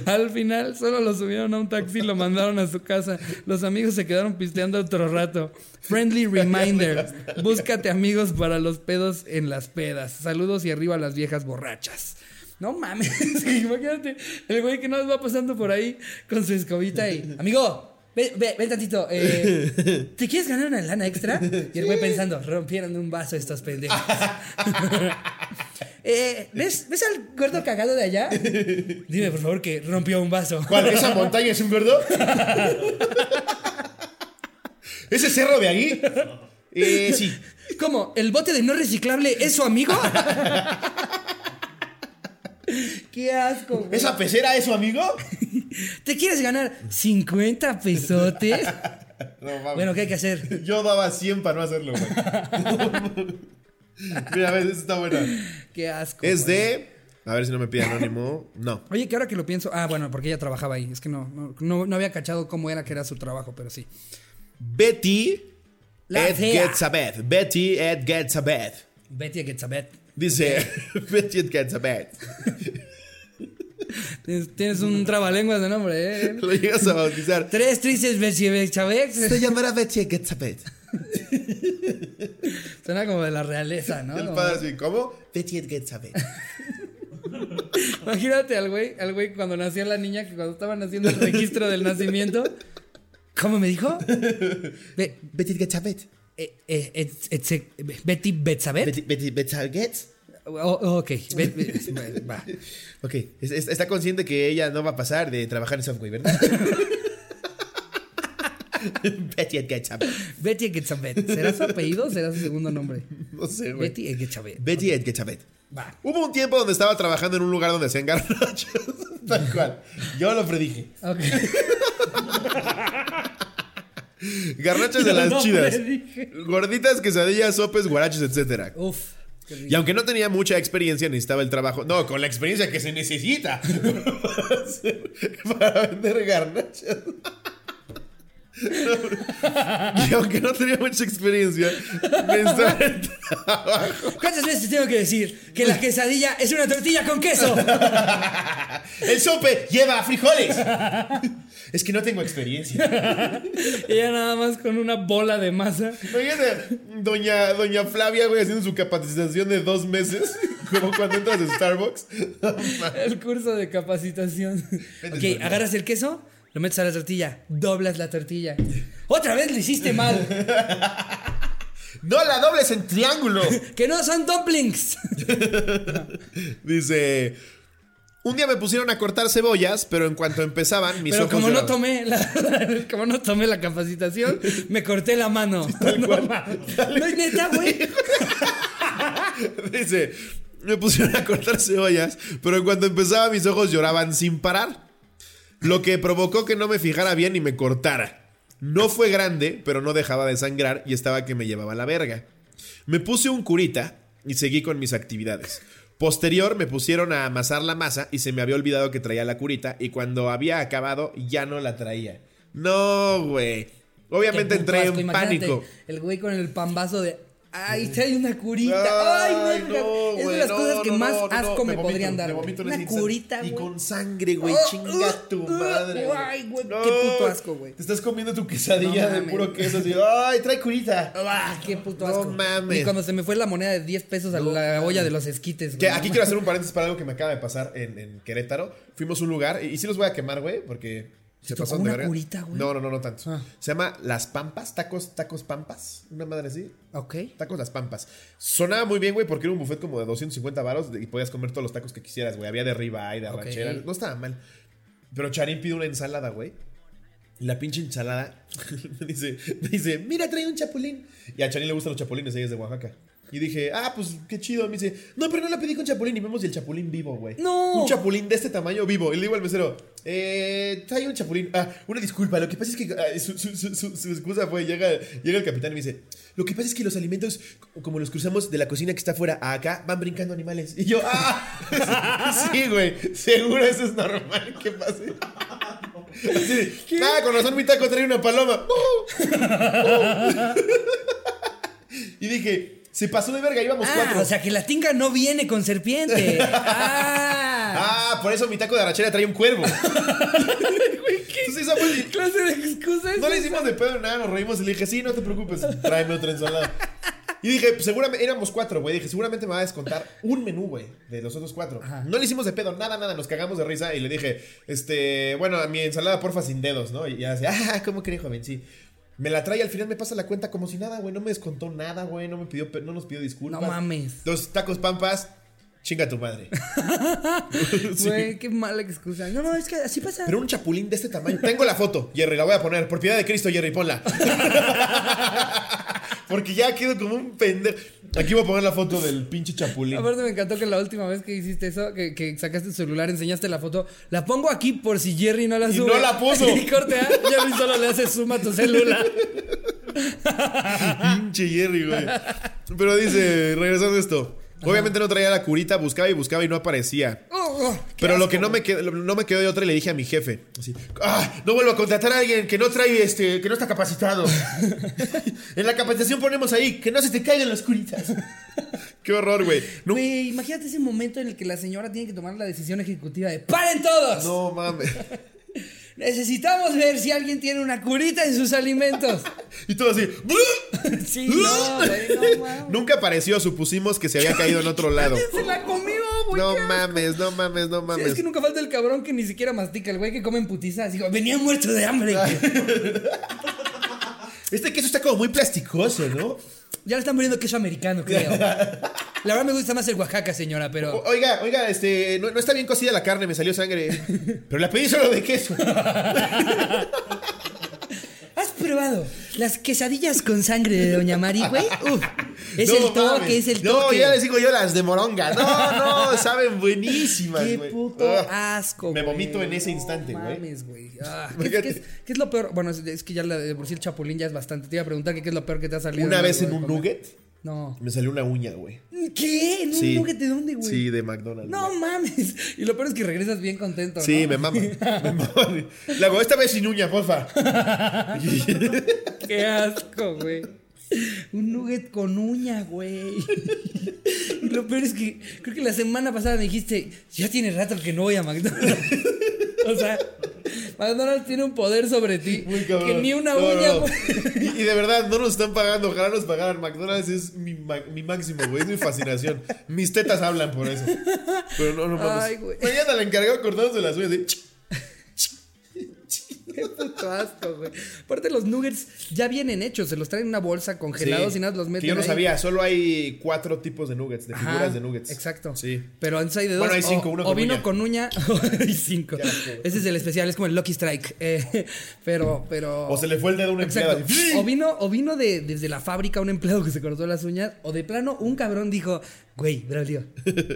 Al final solo lo subieron a un taxi y lo mandaron a su casa. Los amigos se quedaron pisteando otro rato. Friendly reminder, búscate amigos para los pedos en las pedas. Saludos y arriba a las viejas borrachas. No mames, imagínate el güey que nos va pasando por ahí con su escobita y... Amigo, Ven, ven, ven tantito. eh, ¿Te quieres ganar una lana extra? Y el güey pensando, rompieron un vaso estos pendejos. Eh, ¿ves, ¿Ves al gordo cagado de allá? Dime, por favor, que rompió un vaso. ¿Cuál? ¿Esa montaña es un gordo? ¿Ese cerro de ahí? Eh, sí. ¿Cómo? ¿El bote de no reciclable es su amigo? ¡Qué asco! güey. ¿Esa pecera es su amigo? ¿Te quieres ganar 50 pesotes? No, mames. Bueno, ¿qué hay que hacer? Yo daba 100 para no hacerlo, güey. Mira, a ver, esta está buena. ¡Qué asco! Es güey. de. A ver si no me pide anónimo. No. Oye, que ahora que lo pienso. Ah, bueno, porque ella trabajaba ahí. Es que no, no, no, no había cachado cómo era que era su trabajo, pero sí. Betty La Ed fea. Betty Ed Getzabeth. Betty Getzabet. Dice Betty Ed Getzabeth. Tienes, tienes un trabalenguas de nombre, ¿eh? Lo llegas a bautizar. Tres tristes Bechabex. Se llamará Betty Getzabet. Suena como de la realeza, ¿no? El padre así, ¿cómo? Betty Getzabet. Imagínate al güey, al güey cuando nació la niña, que cuando estaban haciendo el registro del nacimiento. ¿Cómo me dijo? Be- Betty Getzabet. Eh, eh, et- Betty Betzabet. Betty. Oh, ok, va. Ok, está consciente que ella no va a pasar de trabajar en Subway, ¿verdad? Betty Getzabet. Betty Getzabet. ¿Será su apellido o será su segundo nombre? No sé, güey. Betty Getzabet. Betty Getzabet. Va. Hubo un tiempo donde estaba trabajando en un lugar donde hacían garnachos. Tal cual. Yo lo predije. Ok. Garnachos de las No chidas. Gorditas, quesadillas, sopes, guaraches, etcétera. Uf. qué rico. Y aunque no tenía mucha experiencia, necesitaba el trabajo. No, con la experiencia que se necesita para vender garnachas. Y aunque no tenía mucha experiencia, necesitaba el trabajo. ¿Cuántas veces tengo que decir que la quesadilla es una tortilla con queso? El sope lleva frijoles. Es que no tengo experiencia. Ella nada más con una bola de masa. Imagínate, doña, doña Flavia, güey, haciendo su capacitación de dos meses, como cuando entras a Starbucks. El curso de capacitación. Ok, agarras el queso, lo metes a la tortilla, doblas la tortilla. Otra vez lo hiciste mal. No la dobles en triángulo. Que no son dumplings. Dice, un día me pusieron a cortar cebollas, pero en cuanto empezaban, mis Pero ojos como no tomé la, como no tomé la capacitación, me corté la mano. No es neta, güey. Dice, me pusieron a cortar cebollas, pero en cuanto empezaba mis ojos lloraban sin parar. Lo que provocó que no me fijara bien y me cortara. No fue grande, pero no dejaba de sangrar y estaba que me llevaba la verga. Me puse un curita y seguí con mis actividades. Posterior me pusieron a amasar la masa y se me había olvidado que traía la curita y cuando había acabado ya no la traía. No, güey. Obviamente entré asco, en pánico. El güey con el pambazo de. Ay, trae una curita. Ay, Ay, no, es de güey, las no, cosas que no, más no, no, asco me, vomito, podrían dar. me güey. vomito en Una ese curita, Y güey. con sangre, güey. Oh, Chinga uh, tu uh, madre. güey. ay, güey, qué puto asco, güey. Te estás comiendo tu quesadilla No de puro queso así. Ay, trae curita. Ah, qué puto No asco. mames. Y cuando se me fue la moneda de 10 pesos a la olla de los esquites, güey. aquí quiero hacer un paréntesis para algo que me acaba de pasar en, en Querétaro. Fuimos a un lugar, y, y sí los voy a quemar, güey, porque se de una curita, güey? No, no, no, no tanto. Ah. Se llama Las Pampas, tacos, tacos Pampas. Una madre así. Ok. Tacos Las Pampas. Sonaba muy bien, güey, porque era un buffet como de 250 varos y podías comer todos los tacos que quisieras, güey. Había de ribeye, de Ok. arrachera. No estaba mal. Pero Charín pide una ensalada, güey. La pinche ensalada me dice, me dice, mira, trae un chapulín. Y a Charín le gustan los chapulines, ella es de Oaxaca. Y dije, ah, pues qué chido. Me dice, no, pero no la pedí con chapulín. Y vemos el chapulín vivo, güey. ¡No! Un chapulín de este tamaño vivo. Y le digo al mesero, eh, trae un chapulín. Ah, una disculpa. Lo que pasa es que ah, su, su- su- su- excusa fue, llega, llega el capitán y me dice, lo que pasa es que los alimentos, como los cruzamos de la cocina que está afuera a acá, van brincando animales. Y yo, ah, sí, güey. Seguro eso es normal que pase. Así ah, con razón mi taco trae una paloma. y dije, se pasó de verga, íbamos Ah, cuatro. o sea que la tinga no viene con serpiente. Ah. Ah, por eso mi taco de arrachera trae un cuervo. Entonces esa fue mi- ¿Qué clase de excusa es No le hicimos de pedo nada, nos reímos y le dije, sí, no te preocupes, tráeme otra ensalada. Y dije, pues, seguramente, éramos cuatro, güey. Dije, seguramente me va a descontar un menú, güey, de los otros cuatro. No le hicimos de pedo, nada, nada, nos cagamos de risa y le dije, este, bueno, a mi ensalada porfa sin dedos, ¿no? Y ya decía, ah, ¿cómo cree, joven? Sí. Me la trae y al final me pasa la cuenta como si nada, güey. No me descontó nada, güey. No me pidió, no nos pidió disculpas. No mames. Dos tacos pampas, chinga tu madre. Sí. Güey, qué mala excusa. No, no, es que así pasa. Pero un chapulín de este tamaño. Tengo la foto, Jerry, la voy a poner. Por piedad de Cristo, Jerry, ponla. Porque ya quedo como un pendejo. Aquí voy a poner la foto del pinche chapulín. Aparte me encantó que la última vez que hiciste eso, que, que sacaste tu celular, enseñaste la foto, la pongo aquí por si Jerry no la Y sube. no la puso. Y corte, ¿ah? Jerry solo le hace zoom a tu celular. Pinche Jerry, güey. Pero dice, regresando a esto. Obviamente no traía la curita, buscaba y buscaba y no aparecía. Oh, oh, Pero lo que no me, quedó, no me quedó de otra y le dije a mi jefe. Así, ah, no vuelvo a contratar a alguien que no trae este, que no está capacitado. en la capacitación ponemos ahí, que no se te caigan las curitas. Qué horror, güey. No, Güey, imagínate ese momento en el que la señora tiene que tomar la decisión ejecutiva de ¡Paren todos! no mames. Necesitamos ver si alguien tiene una curita en sus alimentos. Y todo así. Sí, no, güey, no mames. Nunca apareció, supusimos que se había caído en otro lado. Se la comió, güey. No mames, no mames, no Sí, mames. es que nunca falta el cabrón que ni siquiera mastica, el güey que come en putiza. Así como, venía muerto de hambre. Este queso está como muy plasticoso, ¿no? Ya le están poniendo queso americano, creo. La verdad me gusta más el Oaxaca, señora, O- pero. Oiga, oiga, este, no, no está bien cocida la carne, me salió sangre. Pero la pedí solo de queso. ¿Has probado las quesadillas con sangre de Doña Mari, güey? Uf. Es No el toque, mames. es el No, toque. ya les digo yo las de moronga. No, no, saben buenísimas, Qué puto Ah. asco, me vomito en ese instante, no güey. mames, güey. Ah, ¿qué, es, qué es lo peor? Bueno, es, que ya la de por sí el chapulín ya es bastante. Te iba a preguntar que qué es lo peor que te ha salido. Una vez en un comer. nugget No. me salió una uña, güey. ¿Qué? ¿En un Sí. nugget de dónde, güey? Sí, de McDonald's. No güey. mames. Y lo peor es que regresas bien contento, Sí, ¿no? me mama. Me mama. Le hago esta vez sin uña, porfa. Qué asco, güey. Un nugget con uña, güey. Y lo peor es que creo que la semana pasada me dijiste, ya tiene rato que no voy a McDonald's. O sea, McDonald's tiene un poder sobre ti Muy cabrón. que ni una No, uña, no. Y, y de verdad, no nos están pagando. Ojalá nos pagaran. McDonald's es mi, mi máximo, güey. Es mi fascinación. Mis tetas hablan por eso. Pero no, no mames. Ay, güey. Mañana le encargado cortándose las uñas. de- Qué puto asco, güey. Aparte, los nuggets ya vienen hechos, se los traen en una bolsa congelados Sí. y nada, los meten Que yo no ahí. sabía. Solo hay cuatro tipos de nuggets, de Ajá, figuras de nuggets. Exacto. Sí. Pero antes hay de dos. Bueno, hay cinco, o, uno o con vino uña. con uña hay cinco. Ese es el especial, es como el Lucky Strike. Eh, pero, pero. O se le fue el dedo a un empleado. O vino, o vino de, desde la fábrica un empleado que se cortó las uñas, o de plano un cabrón dijo, güey, Braulio,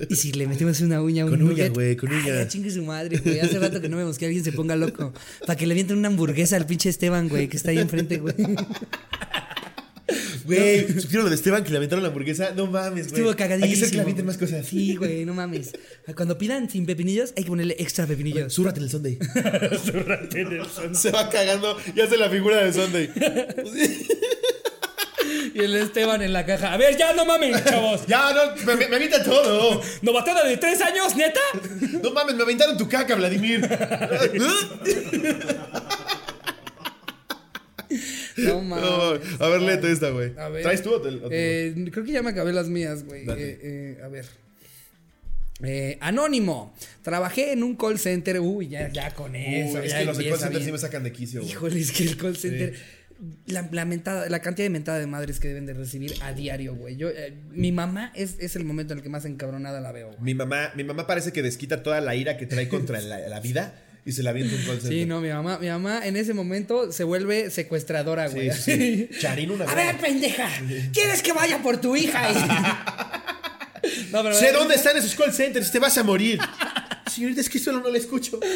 ¿y si le metemos una uña a un Con uña, güey, con Ay, uña. ya chingue su madre, güey. Hace rato que no vemos que alguien se ponga loco. Para que le avienten una hamburguesa al pinche Esteban, güey, que está ahí enfrente, güey. Güey, ¿supieron lo de Esteban que le aventaron la hamburguesa? No mames, güey. Estuvo cagadísimo. Hay que hacer que le avienten más cosas. Sí, güey, no mames. Cuando pidan sin pepinillos, hay que ponerle extra pepinillos. Súrrate en el Sunday. Se va cagando y hace la figura de Sunday. Y el Esteban en la caja. A ver, ya no mames, chavos. ya, no, me, me, avienta todo. ¿Novatada de tres años, neta? No mames, me aventaron tu caca, Vladimir. No mames. No, a ver, léete esta, güey. ¿Traes tú o te- o te- Eh, creo que ya me acabé las mías, güey. Eh, eh, a ver. Eh, anónimo. Trabajé en un call center. Uy, ya, ya con eso. Uy, es ya que los call empieza center sí me sacan de quicio, güey. Híjole, es que el call center. La, la mentada- la cantidad de mentada de madres que deben de recibir a diario, güey. Yo, eh, mi mamá es, es el momento en el que más encabronada la veo. güey. Mi mamá, mi mamá parece que desquita toda la ira que trae contra la, la vida y se la avienta un call center. Sí, no, mi mamá, mi mamá en ese momento se vuelve secuestradora, güey. Sí, sí, sí. Charín una A ver, pendeja, ¿quieres que vaya por tu hija? no, pero Sé dónde están esos call centers, te vas a morir. Señorita, es que solo no le escucho.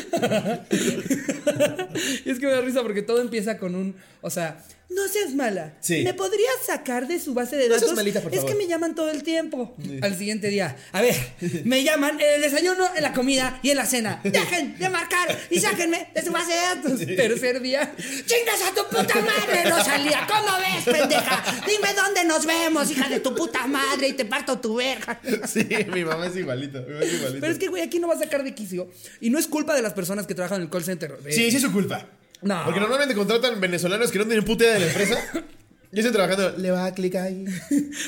Y es que me da risa porque todo empieza con un, o sea, no seas mala. Sí. ¿Me podrías sacar de su base de No seas datos? malita, por es favor. que me llaman todo el tiempo. Al siguiente día, a ver, me llaman en el desayuno, en la comida y en la cena. Dejen de marcar y sáquenme de su base de datos. Tercer día, chingas a tu puta madre, Rosalía. ¿Cómo ves, pendeja? Dime dónde nos vemos, hija de tu puta madre, y te parto tu verga. Sí, mi mamá es igualita. Mi mamá es igualita. Pero es que, güey, aquí no va a sacar de quicio. Y no es culpa de las personas que trabajan en el call center. Sí, sí es su culpa. No. Porque normalmente contratan venezolanos que no tienen puta idea de la empresa. Y están trabajando. Le va a clicar ahí.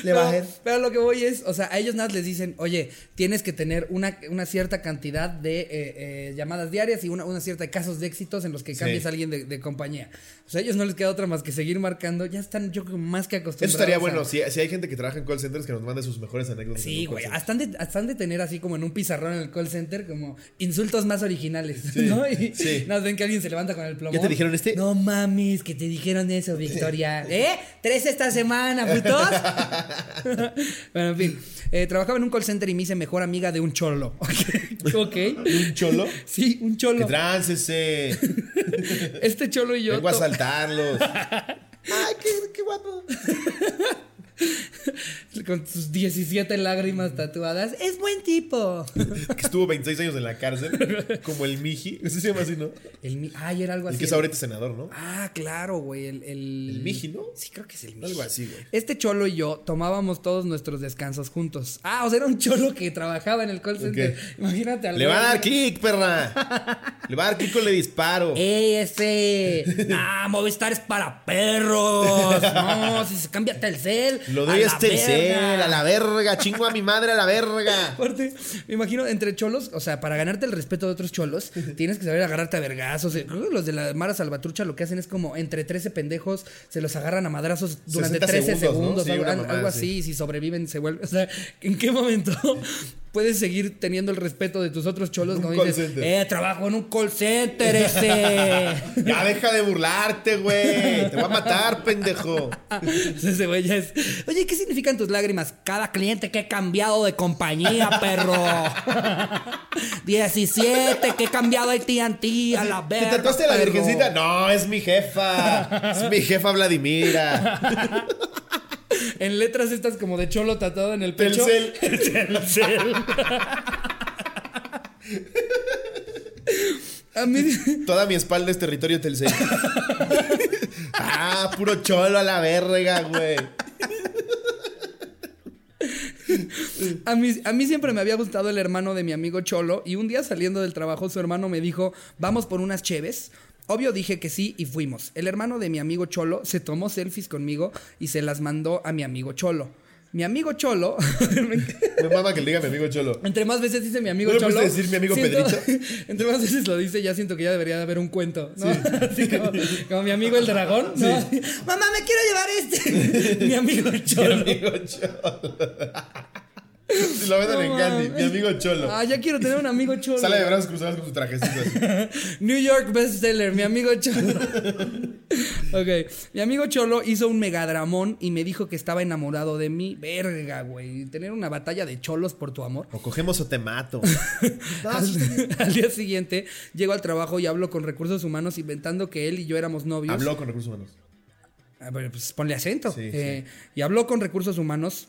Le va a No, hacer. pero lo que voy es, o sea, a ellos nada les dicen, oye, tienes que tener una, una cierta cantidad de eh, eh, llamadas diarias y una, una cierta de casos de éxitos en los que Sí. cambies a alguien de, de compañía. O sea, a ellos no les queda otra más que seguir marcando. Ya están, yo creo, más que acostumbrados. Eso estaría a- bueno. Si, si hay gente que trabaja en call centers, que nos mande sus mejores anécdotas. Sí, güey. Hasta han, de, hasta han de tener así como en un pizarrón en el call center, como insultos más originales, ¿no? Y sí. nada, ven que alguien se levanta con el plomo. ¿Ya te dijeron este? No mames, que te dijeron eso, Victoria. ¿Eh? Tres esta semana, putos. bueno, en fin. Eh, trabajaba en un call center y me hice mejor amiga de un cholo. ok. ¿Un cholo? Sí, un cholo. tráncese. Este cholo y yo. Saltarlos. Ay, qué, qué guapo. con sus 17 lágrimas tatuadas. Es buen tipo. Que estuvo 26 años en la cárcel, como el Miji. Ese se llama así, ¿no? El, mi- ay, era algo El así. que es ahorita senador, ¿no? Ah, claro, güey. El, el... El Miji, ¿no? Sí, creo que es el Miji. Algo así, güey. Este cholo y yo tomábamos todos nuestros descansos juntos. Ah, o sea, era un cholo que trabajaba en el call center. Imagínate al Le va a dar kick, perra. Le va a dar kick o le disparo. ¡Ey, ese! ¡Ah, Movistar es para perros! No, si se cambia Telcel. Lo a doy la es Telcel, a la verga. Chingo a mi madre a la verga. Aparte, me imagino entre cholos, o sea, para ganarte el respeto de otros cholos, tienes que saber agarrarte a vergazos. Eh, Los de la Mara Salvatrucha lo que hacen es como entre 13 pendejos se los agarran a madrazos durante 60 13 segundos, segundos, ¿no? Sí, algo, así. Y si sobreviven, se vuelven. O sea, ¿en qué momento puedes seguir teniendo el respeto de tus otros cholos? Call dices, center. eh, trabajo en un call center ese. Ya deja de burlarte, güey. Te voy a matar, pendejo. Ese güey ya es. Oye, ¿qué significan tus lágrimas? Cada cliente que he cambiado de compañía, perro. 17 que he cambiado de TNT a la ¿Te verga. tatuaste a la virgencita? No, es mi jefa. Es mi jefa Vladimira. En letras estas como de cholo tatuado en el pecho. Telcel. Telcel. A mí. Toda mi espalda es territorio Telcel. ah, puro cholo a la verga, güey. A mí, siempre me había gustado el hermano de mi amigo Cholo y un día saliendo del trabajo su hermano me dijo, vamos por unas cheves. Obvio dije que sí y fuimos. El hermano de mi amigo Cholo se tomó selfies conmigo y se las mandó a mi amigo Cholo. Mi amigo Cholo, Me mama que le diga mi amigo Cholo. entre más veces dice mi amigo ¿No Cholo. decir mi amigo Pedrito? Entre más veces lo dice, ya siento que ya debería de haber un cuento, ¿no? Así como, como mi amigo el dragón, ¿no? Mamá, me quiero llevar este. mi amigo Cholo. Mi amigo Cholo. Si lo venden en No Gandhi, mames. mi amigo Cholo. Ah, ya quiero tener un amigo Cholo. Sale de brazos cruzados con su trajecito así. New York bestseller, mi amigo Cholo. ok, mi amigo Cholo hizo un megadramón y me dijo que estaba enamorado de mí. Verga, güey. Tener una batalla de cholos por tu amor. O cogemos o te mato. al, al día siguiente llego al trabajo y hablo con recursos humanos inventando que él y yo éramos novios. Habló con recursos humanos. Ah, pues ponle acento. Sí, Eh, Y habló con recursos humanos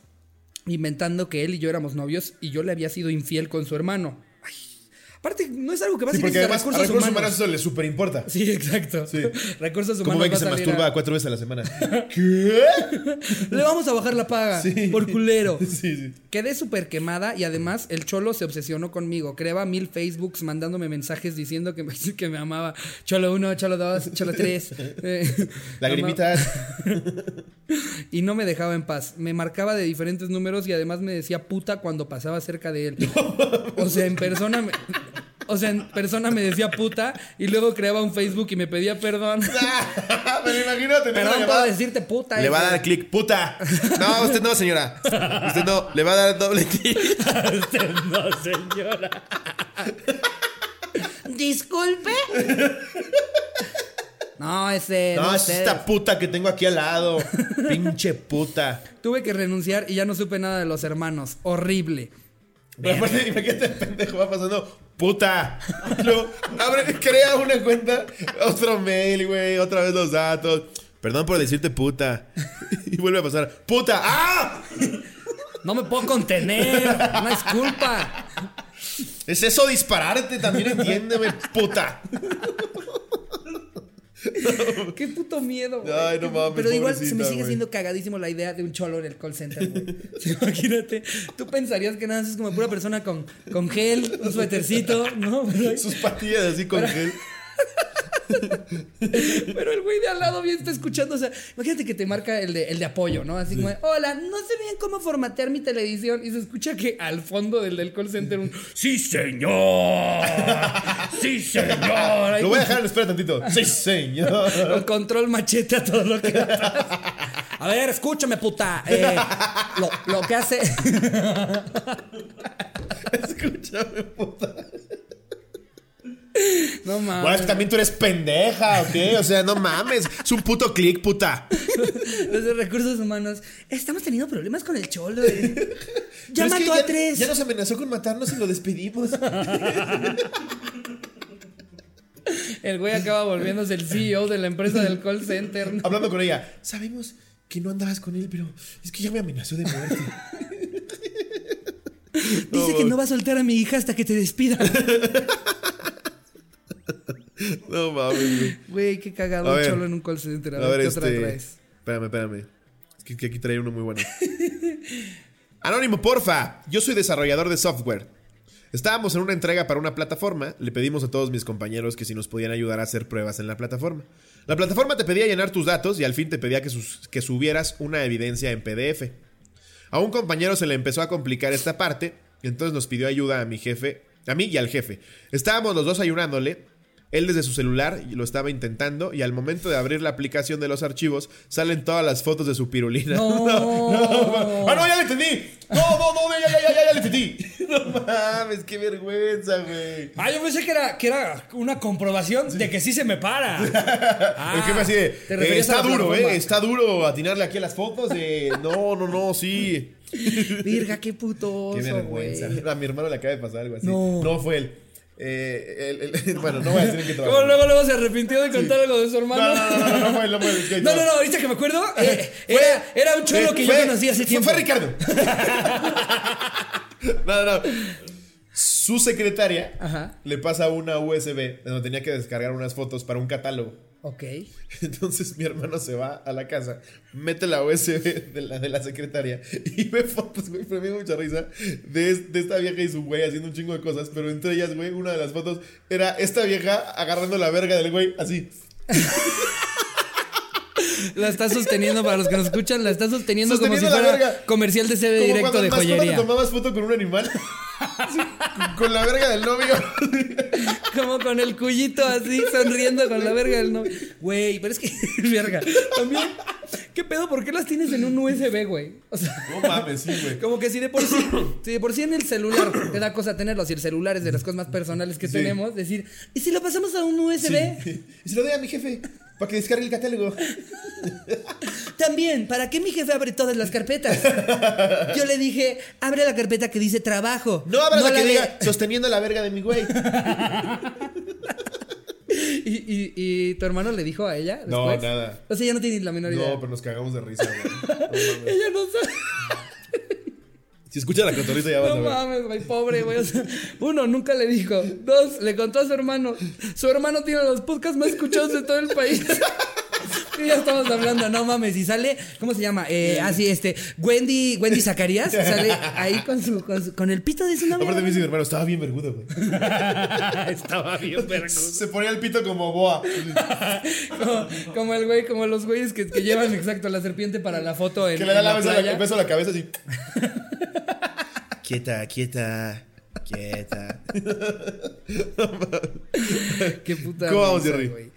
inventando que él y yo éramos novios y yo le había sido infiel con su hermano. Aparte, no es algo que a Sí, porque de además a recursos, recursos humanos. humanos eso le súper importa. Sí, exacto. Sí. Recursos humanos. ¿Cómo ve que se masturba a- cuatro veces a la semana? ¿Qué? Le vamos a bajar la paga Sí. por culero. Sí, sí. Quedé súper quemada y además el cholo se obsesionó conmigo. Creaba mil Facebooks mandándome mensajes diciendo que me, que me amaba. Cholo 1, cholo 2, cholo 3. Lagrimitas. Y no me dejaba en paz. Me marcaba de diferentes números y además me decía puta cuando pasaba cerca de él. O sea, en persona me, o sea, en persona me decía puta y luego creaba un Facebook y me pedía perdón. Me imagino tener una Perdón por llamada. decirte puta. Le va a dar clic, puta. No, usted no, señora. Usted no, le va a dar doble clic. Usted no, señora. Disculpe. No, ese. No, No, es ustedes. esta puta que tengo aquí al lado. Pinche puta. Tuve que renunciar y ya no supe nada de los hermanos. Horrible. Pero aparte, imagínate el pendejo va pasando. ¡Puta! Luego, abre, crea una cuenta, otro mail, güey, otra vez los datos. Perdón por decirte puta. Y vuelve a pasar. ¡Puta! ¡Ah! No me puedo contener. No es culpa. Es eso dispararte, también entiéndeme, puta. Qué puto miedo, güey. Ay, no mames, Pero igual se me sigue siendo cagadísimo la idea de un cholo en el call center, güey. Sí, Imagínate, tú pensarías que nada más es como pura persona con, con gel, un suétercito, ¿no? Sus patillas así con gel. pero el güey de al lado bien está escuchando. O sea, imagínate que te marca el de, el de apoyo, ¿no? Así como, de, hola, no sé bien cómo formatear mi televisión. Y se escucha que al fondo del, del call center un, ¡Sí, señor! ¡Sí, señor! Lo voy a dejar, espera tantito. Sí, señor. Con control machete a todo lo que. A ver, escúchame, puta. Eh, lo, lo que hace. Escúchame, puta. No Bueno, es mames. que también tú eres pendeja, ¿ok? O sea, no mames. Es un puto clic, puta. Los de recursos humanos. Estamos teniendo problemas con el cholo. eh. Ya Pero es que mató a tres. Ya nos amenazó con matarnos y lo despedimos. El güey acaba volviéndose el CEO de la empresa del call center. ¿no? Hablando con ella. Sabemos que no andabas con él, pero es que ya me amenazó de muerte. Dice que no va a soltar a mi hija hasta que te despida. No mames, güey. Güey, qué cagado ver. cholo en un call center. A, A ver, ¿qué otra este. traes? Espérame, espérame. Es que, que aquí trae uno muy bueno. Anónimo, porfa. Yo soy desarrollador de software. Estábamos en una entrega para una plataforma. Le pedimos a todos mis compañeros que si nos podían ayudar a hacer pruebas en la plataforma. La plataforma te pedía llenar tus datos y al fin te pedía que, que subieras una evidencia en PDF. A un compañero se le empezó a complicar esta parte, entonces nos pidió ayuda a mi jefe, a mí y al jefe. Estábamos los dos ayunándole, él desde su celular y lo estaba intentando y al momento de abrir la aplicación de los archivos salen todas las fotos de su pirulina. No. ¡Ah, no, ya le entendí! ¡No, no, no, ya, ya, ya, ya, ya le entendí! No mames, qué vergüenza, güey. Ah, yo pensé que era, que era una comprobación de que sí se me para. Ah, El jefe así de, ¿te "Eh, referías a está duro, eh, está duro atinarle aquí a las fotos de... No, no, no, sí. Virga, qué puto Qué vergüenza. güey. A mi hermano le acaba de pasar algo así. No. No, fue él. Eh, bueno, no voy a decir en qué trabaja. ¿Cómo luego, luego se arrepintió de contar algo de su hermano? No, no, no, no, no fue no fue que No, no. no, no, ahorita que me acuerdo, eh, era, era un cholo Eh, que fue- yo conocí hace tiempo. Fue Ricardo. no, no, no. Su secretaria Ajá. le pasa una USB donde tenía que descargar unas fotos para un catálogo. Ok. Entonces mi hermano se va a la casa, mete la USB de la, de la secretaria y ve fotos, güey, pero me dio mucha risa de, de esta vieja y su güey haciendo un chingo de cosas, pero entre ellas, güey, una de las fotos era esta vieja agarrando la verga del güey, así. La está sosteniendo, para los que nos escuchan, la está sosteniendo, Sosteniendo como si fuera verga. comercial de CB Como directo de joyería. tomabas foto con un animal. Sí, con la verga del novio. Como con el cuyito así, sonriendo con la verga del novio. Güey, pero es que, verga. También, ¿qué pedo? ¿Por qué las tienes en un USB, güey? O sea, No mames, sí, güey. como que si de por sí, si de por sí en el celular te da cosa tenerlo, si el celular es de las cosas más personales que Sí. tenemos, decir, ¿y si lo pasamos a un USB? Sí. Y se lo doy a mi jefe para que descargue el catálogo. También, ¿para qué mi jefe abre todas las carpetas? Yo le dije, abre la carpeta que dice trabajo. No abras la que de- diga sosteniendo la verga de mi güey. ¿Y, y, y tu hermano le dijo a ella No, nada. O sea, ya no tiene ni la menor idea. No, pero nos cagamos de risa, güey. No. Ella no sabe. Si escucha la cotorrita ya vas No a ver. mames, güey, pobre, güey. O sea, uno, nunca le dijo. Dos, le contó a su hermano. Su hermano tiene los podcasts más escuchados de todo el país. Y ya estamos hablando, no mames. Y sale, ¿cómo se llama? Eh, así, este, Wendy, Wendy Zacarías. Sale ahí con su, con su- con el pito de su novia. Aparte me dice mi hermano, estaba bien vergudo, güey. Estaba bien, vergo. Se ponía el pito como boa. Como, como el güey, como los güeyes que, que llevan exacto la serpiente para la foto en, Que le da en la la beso, el beso a la cabeza así. quieta, quieta, quieta. Qué puta. ¿Cómo vamos, Jerry?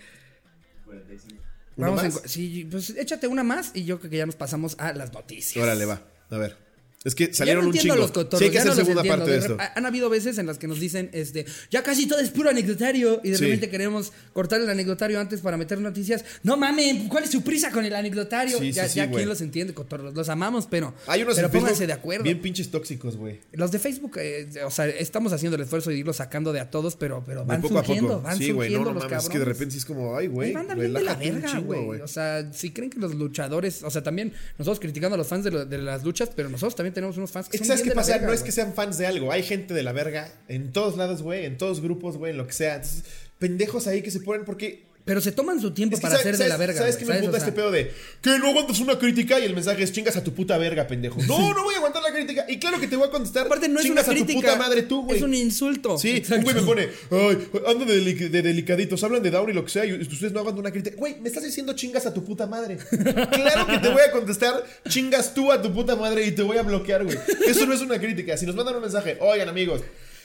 ¿Una Vamos más? en sí, pues échate una más y yo creo que ya nos pasamos a las noticias. Órale, va. A ver. Es que salieron no un entiendo chingo. a los cotorros, sí, hay que hacer no segunda entiendo. parte de De esto. Han habido veces en las que nos dicen, este, ya casi todo es puro anecdotario y de Sí. repente queremos cortar el anecdotario antes para meter noticias. No mames, ¿cuál es su prisa con el anecdotario? Sí, ya sí, ya quién los entiende, cotorros, los amamos, pero, Hay unos pero pónganse de acuerdo. Bien pinches tóxicos, güey. Los de Facebook, eh, o sea, estamos haciendo el esfuerzo de irlos sacando de a todos, pero, pero van poco a surgiendo, poco. van Sí, güey, no, surgiendo no los mames. Es que de repente sí es como, ay, güey. Van de la verga, güey. O sea, si creen que los luchadores, o sea, también nosotros criticando a los fans de, lo- de las luchas, pero nosotros también tenemos unos fans que son ¿Sabes bien qué de la pasa? verga, no es que sean fans de algo. Hay gente de la verga en todos lados, güey. En todos grupos, güey. En lo que sea. Entonces, pendejos ahí que se ponen porque Pero se toman su tiempo Es que para ¿sabes- hacer de la verga. ¿Sabes qué me puta O sea, este pedo de que no aguantas una crítica y el mensaje es chingas a tu puta verga, pendejo? No, no voy a aguantar la crítica. Y claro que te voy a contestar. Aparte, no es una chingas a tu crítica. puta madre tú, güey. Es un insulto. Sí, Exacto. un güey me pone, ay, ando de, deli- de delicaditos, hablan de down y lo que sea, y ustedes no hagan una crítica. Güey, me estás diciendo chingas a tu puta madre. Claro que te voy a contestar, chingas tú a tu puta madre y te voy a bloquear, güey. Eso no es una crítica. Si nos mandan un mensaje, oigan amigos,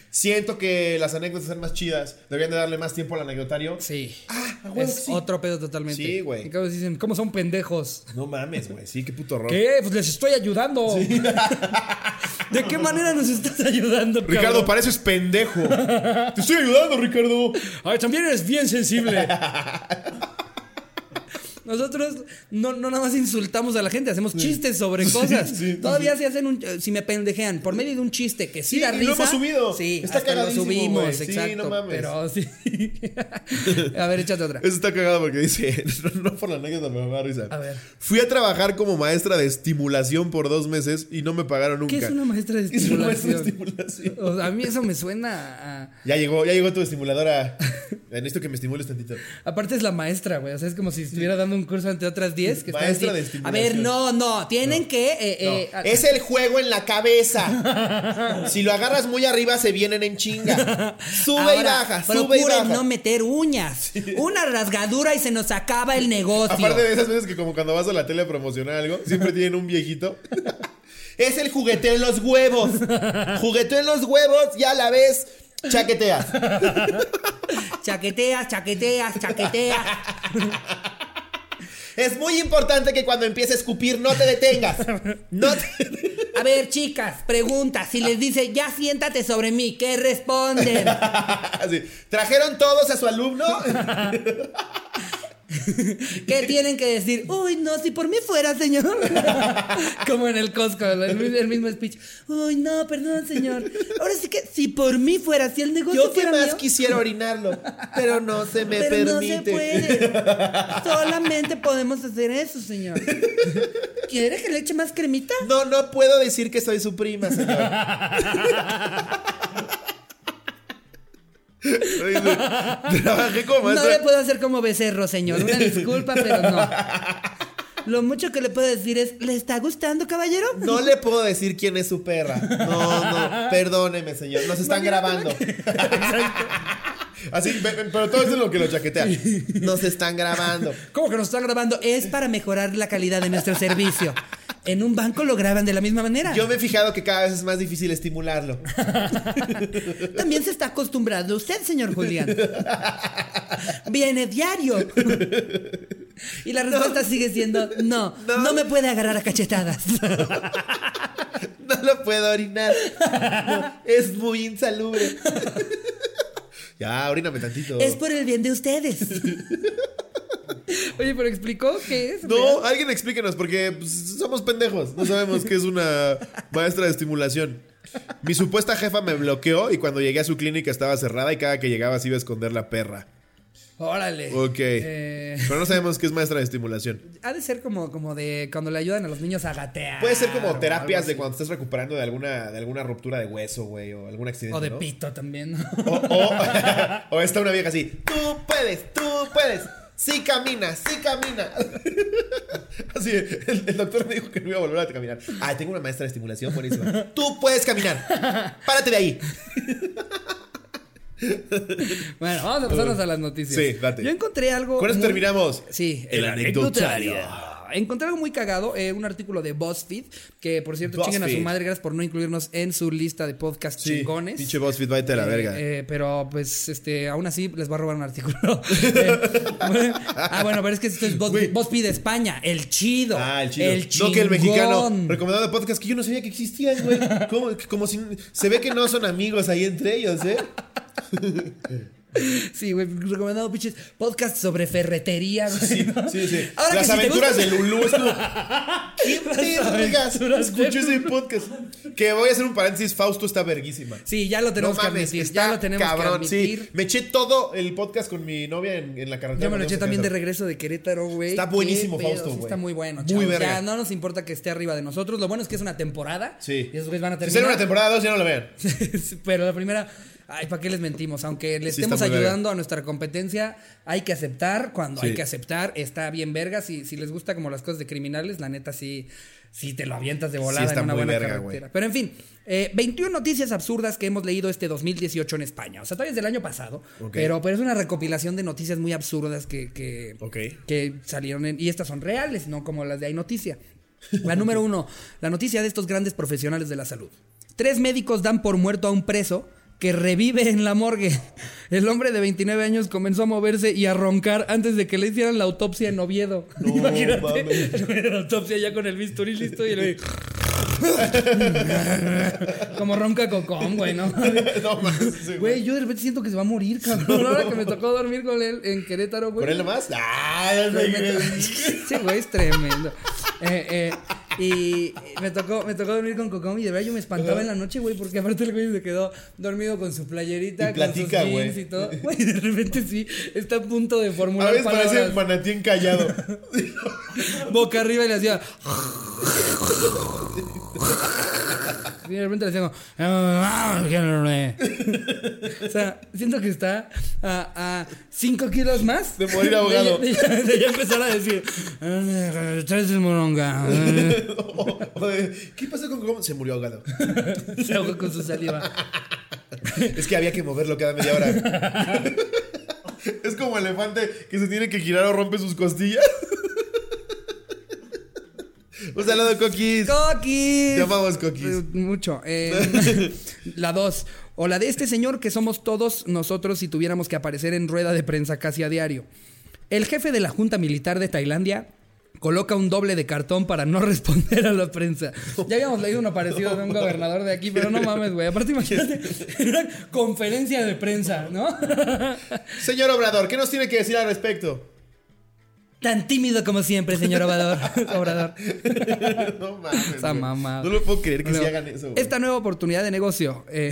siento que las anécdotas son más chidas, deberían de darle más tiempo al anecdotario. Sí. Ah, huevo Es sí. otro pedo totalmente. Sí, güey. Y casi dicen, ¿cómo son pendejos? No mames, güey. Sí, qué puto horror. ¿Qué? Pues les estoy ayudando. ¿De qué manera nos estás ayudando, Ricardo, cabrón? pareces pendejo. Te estoy ayudando, Ricardo. Ay, también eres bien sensible. Nosotros no, no nada más insultamos a la gente, hacemos chistes sobre cosas. sí, Todavía si hacen un si me pendejean por medio de un chiste que sí, da y risa. lo hemos subido. Sí, Está hasta lo subimos. Sí, exacto. no mames. Pero sí. a ver, échate otra. Eso está cagado porque dice, no, por la anécdota, me da risa. A ver. Fui a trabajar como maestra de estimulación por dos meses y no me pagaron nunca. ¿Qué es una maestra de ¿Qué es una maestra de estimulación? estimulación? O sea, a mí eso me suena a... Ya llegó, ya llegó tu estimuladora. Necesito que me estimules tantito. Aparte es la maestra, güey. O sea, es como si estuviera dando un curso ante otras 10. que están Maestra de. A ver, no, no. Tienen que... eh, eh, Es el juego en la cabeza. si lo agarras muy arriba, se vienen en chinga. Sube y Ahora, baja, sube y baja. no meter uñas. Una rasgadura y se nos acaba el negocio. Aparte de esas veces que como cuando vas a la tele a promocionar algo, siempre tienen un viejito. es el jugueteo en los huevos. Jugueteo en los huevos y a la vez chaqueteas. Chaqueteas, chaqueteas, chaqueteas. Es muy importante que cuando empiece a escupir no te detengas. No te- A ver, chicas, pregunta. Si les dice, ya siéntate sobre mí, ¿qué responden? ¿Trajeron todos a su alumno? ¿Qué tienen que decir? Uy, no, si por mí fuera, señor. Como en el Costco, el, mi- el mismo speech. Uy, no, perdón, señor. Ahora sí que, si por mí fuera, si el negocio Yo que más mío, quisiera orinarlo, pero no se me pero no se permite. puede. Solamente podemos hacer eso, señor. ¿Quiere que le eche más cremita? No, no puedo decir que soy su prima, señor. Trabajé como No le puedo hacer como becerro, señor. Una disculpa, pero no. Lo mucho que le puedo decir es, ¿le está gustando, caballero? No le puedo decir quién es su perra. No, no, perdóneme, señor. Nos están grabando. Así, pero todo eso es lo que lo chaquetea. Nos están grabando. ¿Cómo que nos están grabando? Es para mejorar la calidad de nuestro servicio. En un banco lo graban de la misma manera. Yo me he fijado que cada vez es más difícil estimularlo. También se está acostumbrando usted, señor Julián. Viene diario. Y la respuesta sigue siendo no, No. no, me puede agarrar a cachetadas. No lo puedo orinar. Es muy insalubre. Ya, oríname tantito. es por el bien de ustedes. Oye, pero explicó qué es. No, alguien explíquenos, porque pues, somos pendejos. No sabemos qué es una maestra de estimulación. Mi supuesta jefa me bloqueó y cuando llegué a su clínica estaba cerrada y cada que llegaba se iba a esconder la perra. Órale. Ok. Eh, Pero no sabemos qué es maestra de estimulación. ha de ser como, como de cuando le ayudan a los niños a gatear. Puede ser como terapias de cuando estás recuperando de alguna, de alguna ruptura de hueso, güey, o algún accidente. O de ¿no? pito también. O, o, o está una vieja así. Tú puedes, tú puedes. Sí camina, sí camina. Así, el, el doctor me dijo que no iba a volver a caminar. Ah, tengo una maestra de estimulación buenísima. Tú puedes caminar. Párate de ahí. Bueno, vamos a pasarnos a las noticias. Sí, date. Yo encontré algo. Con eso muy- terminamos. Sí, El anecdotario. Encontré algo muy cagado, eh, un artículo de BuzzFeed, que por cierto, chinguen a su madre, gracias por no incluirnos en su lista de podcast Sí, chingones. pinche BuzzFeed, váyate a la Eh, verga. eh, pero pues, este, aún así les va a robar un artículo. Ah, bueno, pero es que esto es. BuzzFeed de España, el chido. Ah, el chido. El no que el mexicano chingón. recomendado podcast que yo no sabía que existían, güey. Como, como si se ve que no son amigos ahí entre ellos, ¿eh? Sí, güey, recomendado pinches podcast sobre ferretería, güey. Sí, sí, sí. Ahora Las si aventuras gusta- de Lulú es como. Escucho ese podcast. Que voy a hacer un paréntesis. Fausto está verguísima. Sí, ya lo tenemos no que mames, admitir. está Ya lo tenemos cabrón, que admitir. sí. Me eché todo el podcast con mi novia en, en la carretera. Yo me lo eché también de regreso de Querétaro, güey. Está buenísimo, Qué pedo, Fausto, güey. Está muy bueno, Muy chavos. verga. Ya no nos importa que esté arriba de nosotros. Lo bueno es que es una temporada. Sí. Y esos güeyes van a Si terminar. sale una temporada 2, ya no lo vean. Pero la primera, ay, ¿para qué les mentimos? Aunque le Sí, estemos ayudando a nuestra competencia, hay que aceptar cuando Sí. hay que aceptar. Está bien verga. Si, si les gusta como las cosas de criminales, la neta sí, sí te lo avientas de volada en una buena verga, carretera. Pero en fin, eh, 21 noticias absurdas que hemos leído este 2018 en España. O sea, todavía es del año pasado. Pero, pero es una recopilación de noticias muy absurdas que, que, que salieron en, y estas son reales, no como las de Hay Noticia. La número uno, la noticia de estos grandes profesionales de la salud. Tres médicos dan por muerto a un preso que revive en la morgue. El hombre de 29 años comenzó a moverse y a roncar antes de que le hicieran la autopsia en Oviedo. No Imagínate, mames. la autopsia ya con el bisturí listo y güey- Como ronca cocón, güey, ¿no? no ese güey. Yo de repente siento que se va a morir, cabrón. Ahora que me tocó dormir con él en Querétaro, güey. ¿Por él nomás? ¡Ah! Sí, güey, es tremendo. Eh, eh, y me tocó, me tocó dormir con Cocom y de verdad yo me espantaba en la noche, güey, porque aparte el güey se quedó dormido con su playerita, Y platica, con sus jeans y todo. Güey, de repente sí, está a punto de A formular veces parece palabras manatí encallado. boca arriba y le hacía... Y de repente le hacía como... O sea, siento que está a 5 kilos más. De morir ahogado. De, ya- de ya empezar a decir... Traes el moronga. O- o de, ¿Qué pasó con cómo? Se murió ahogado. Se ahogó con su saliva. Es que había que moverlo cada media hora. Es como elefante que se tiene que girar o rompe sus costillas. Un saludo, Coquis. ¡Coquis! Te amamos, Coquis. Eh, Mucho. Eh, la dos. O la de este señor que somos todos nosotros si tuviéramos que aparecer en rueda de prensa casi a diario. El jefe de la Junta Militar de Tailandia coloca un doble de cartón para no responder a la prensa. Ya habíamos leído uno parecido de un gobernador de aquí, pero no mames, güey. Aparte, imagínate, una conferencia de prensa, ¿no? Señor Obrador, ¿qué nos tiene que decir al respecto? Tan tímido como siempre, señor Obrador. Obrador. No mames. Esa mamada. No lo puedo creer que Luego, hagan eso. Esta nueva oportunidad de negocio. eh,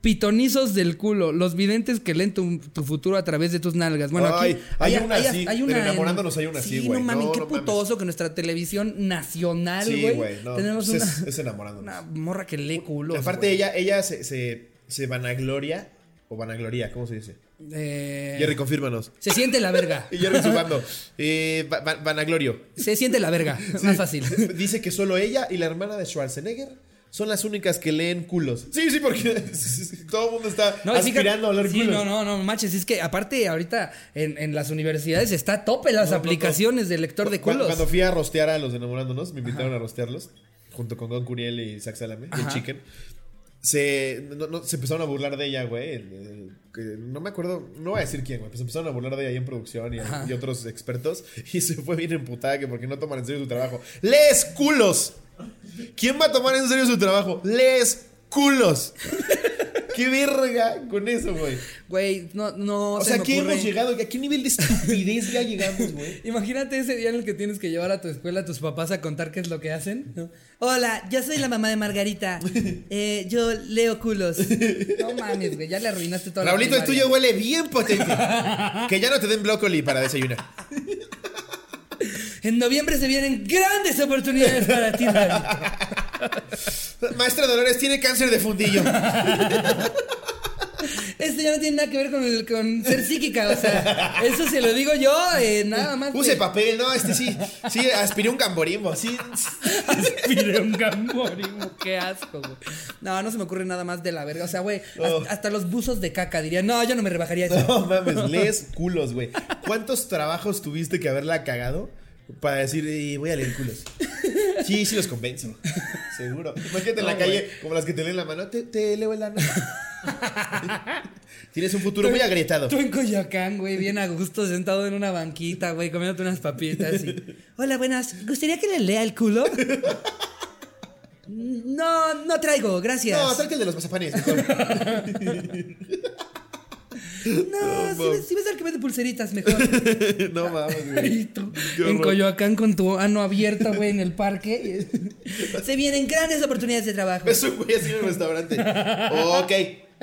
pitonizos del culo. Los videntes que leen tu, tu futuro a través de tus nalgas. Bueno, aquí Ay, hay una así, pero enamorándonos hay una así, Sí, güey. no mames, No, qué no mames. putoso que nuestra televisión nacional, Sí, güey. No, tenemos una, es enamorándonos. una morra que lee culo. Aparte, ella, ella se, se, se vanagloria. O vanagloria, ¿cómo se dice? Eh, Jerry, confírmanos. se siente la verga. Y Jerry sumando. Eh, va- va- vanaglorio. Se siente la verga. Más fácil. Dice que solo ella y la hermana de Schwarzenegger son las únicas que leen culos. Sí, sí, porque todo el mundo está No, y fíjate- aspirando a leer sí, culos. no, no, no, manches, es que aparte ahorita en, en las universidades está a tope las No, no, no. aplicaciones de lector de Cuando, culos. cuando fui a rostear a los enamorándonos, me invitaron a rostearlos junto con Gon Curiel y Zach Salame, y el. Chicken. Se, no- no, se empezaron a burlar de ella, güey. No me acuerdo, no voy a decir quién, güey. Pues se empezaron a burlar de ella ahí en producción y, otros expertos. Y se fue bien emputada que porque no toman en serio su trabajo. ¡Les culos! ¿Quién va a tomar en serio su trabajo? ¡Les culos! ¡Qué verga con eso, güey! Güey, no, no. O se sea, me ¿qué ocurre. hemos llegado? ¿A qué nivel de estupidez ya llegamos, güey? Imagínate ese día en el que tienes que llevar a tu escuela a tus papás a contar qué es lo que hacen. ¿no? Hola, yo soy la mamá de Margarita. Eh, yo leo culos. No mames, güey, ya le arruinaste toda Raulito, la el tuyo huele bien potente. que ya no te den brócoli para desayunar. En noviembre se vienen grandes oportunidades para ti, David. Maestra Dolores tiene cáncer de fundillo. Esto ya no tiene nada que ver con, el, con ser psíquica, o sea, eso se lo digo yo, eh, nada más. Puse que- papel, ¿no? Este sí, sí, aspiré un gamborismo, sí. Aspiré un gamborismo, qué asco, güey. No, no se me ocurre nada más de la verga. O sea, güey, hasta, Oh. hasta los buzos de caca dirían, no, yo no me rebajaría eso. No mames, lees culos, güey. ¿Cuántos trabajos tuviste que haberla cagado para decir, "Eh, voy a leer culos? Sí, sí los convenzo. Seguro. Imagínate en la calle, como las que te leen la mano, te, te leo el ano. Tienes un futuro muy agrietado. Tú en Coyoacán, güey, bien a gusto, sentado en una banquita, güey, comiéndote unas papitas y... Hola, buenas, ¿gustaría que le lea el culo? No, no traigo, gracias. No, tráete el de los mazapanes. mejor. No, si, ves- si ves al que vende pulseritas, mejor. No mames, güey. tú, en. Coyoacán con tu ano abierto, güey, en el parque. Se vienen grandes oportunidades de trabajo. Es un güey así en un restaurante. Ok.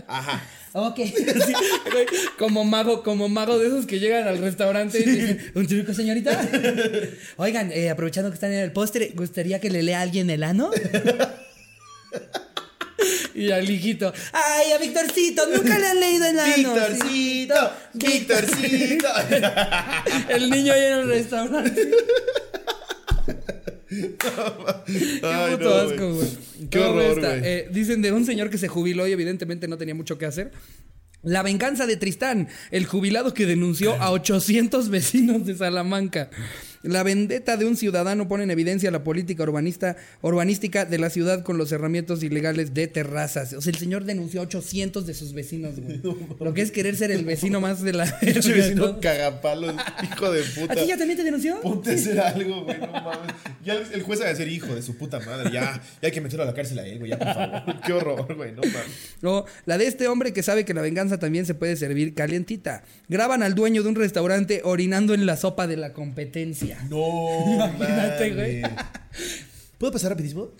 Ajá. Ok. Sí, güey, como mago, como mago de esos que llegan al restaurante y dicen, un truco, señorita. Oigan, eh, aprovechando que están en el postre, ¿gustaría que le lea a alguien el ano? Y al hijito, ay, a Victorcito, nunca le han leído el ano. Victorcito, Victorcito. El niño ahí en el restaurante. Qué Ay, puto no, asco, güey. Qué ¿Cómo horror, güey. Eh, dicen de un señor que se jubiló y evidentemente no tenía mucho que hacer. La venganza de Tristán, el jubilado que denunció a 800 vecinos de Salamanca. La vendetta de un ciudadano pone en evidencia la política urbanista, urbanística de la ciudad con los herramientas ilegales de terrazas. O sea, el señor denunció a 800 de sus vecinos, güey. Lo que es querer ser el vecino más de la... Pinche vecino cagapalos, hijo de puta. ¿A ti ya también te denunció? Ponte a hacer algo, güey, no mames. Ya el, el juez va a decir hijo de su puta madre. Ya, ya hay que meterlo a la cárcel a él, güey, ya, por favor. Qué horror, güey, no mames. O la de este hombre que sabe que la venganza también se puede servir calientita. Graban al dueño de un restaurante orinando en la sopa de la competencia. No, Imagínate, güey. ¿Puedo pasar rapidísimo?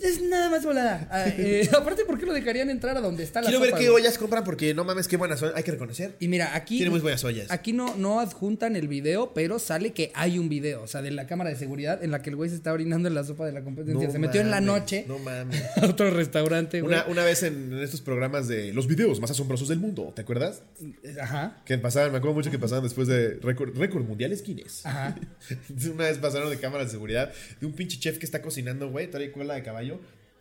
Es nada más volada. Ah, eh, aparte, ¿por qué lo dejarían entrar a donde está la Quiero ver sopa, qué güey? ollas compran porque no mames, qué buenas son. Hay que reconocer. Y mira, aquí. Tiene muy buenas ollas. Aquí no, no adjuntan el video, pero sale que hay un video. O sea, de la cámara de seguridad en la que el güey se está orinando en la sopa de la competencia. No se metió en la noche No mames. a otro restaurante, güey. Una, una vez en, en estos programas de los videos más asombrosos del mundo, ¿te acuerdas? Ajá. Que pasaban, me acuerdo mucho que pasaban después de récord, mundiales Guinness. Ajá. Una vez pasaron de cámaras de seguridad de un pinche chef que está cocinando, güey, trae cola de caballo.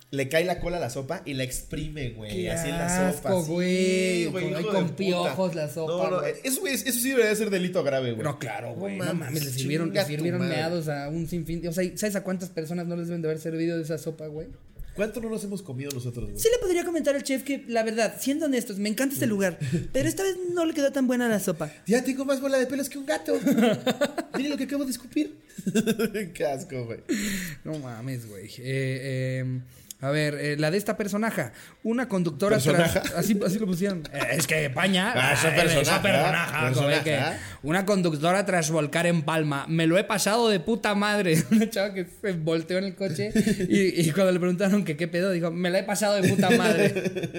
Le cae la cola a la sopa y la exprime, güey. Así en la sopa. asco, Sí, güey. Con- piojos la sopa, No, no, güey. eso, güey, eso sí debería ser delito grave, güey. No, claro, güey. No mames, mames, le sirvieron, le sirvieron meados a un sinfín. O sea, ¿sabes a cuántas personas no les deben de haber servido de esa sopa, güey? ¿Cuánto no nos hemos comido nosotros, güey? Sí le podría comentar al chef que, la verdad, siendo honestos, me encanta este lugar, pero esta vez no le quedó tan buena la sopa. Ya tengo más bola de pelos que un gato. Mire lo que acabo de escupir. Qué asco, güey. No mames, güey. Eh, eh, a ver, eh, la de esta personaja. Una conductora. ¿Personaja? tras- así, así lo pusieron. Eh, es que Paña. Ah, esa eh, personaja, que una conductora tras volcar en Palma. Me lo he pasado de puta madre. Una chava que se volteó en el coche y, y cuando le preguntaron que qué pedo, dijo: Me la he pasado de puta madre.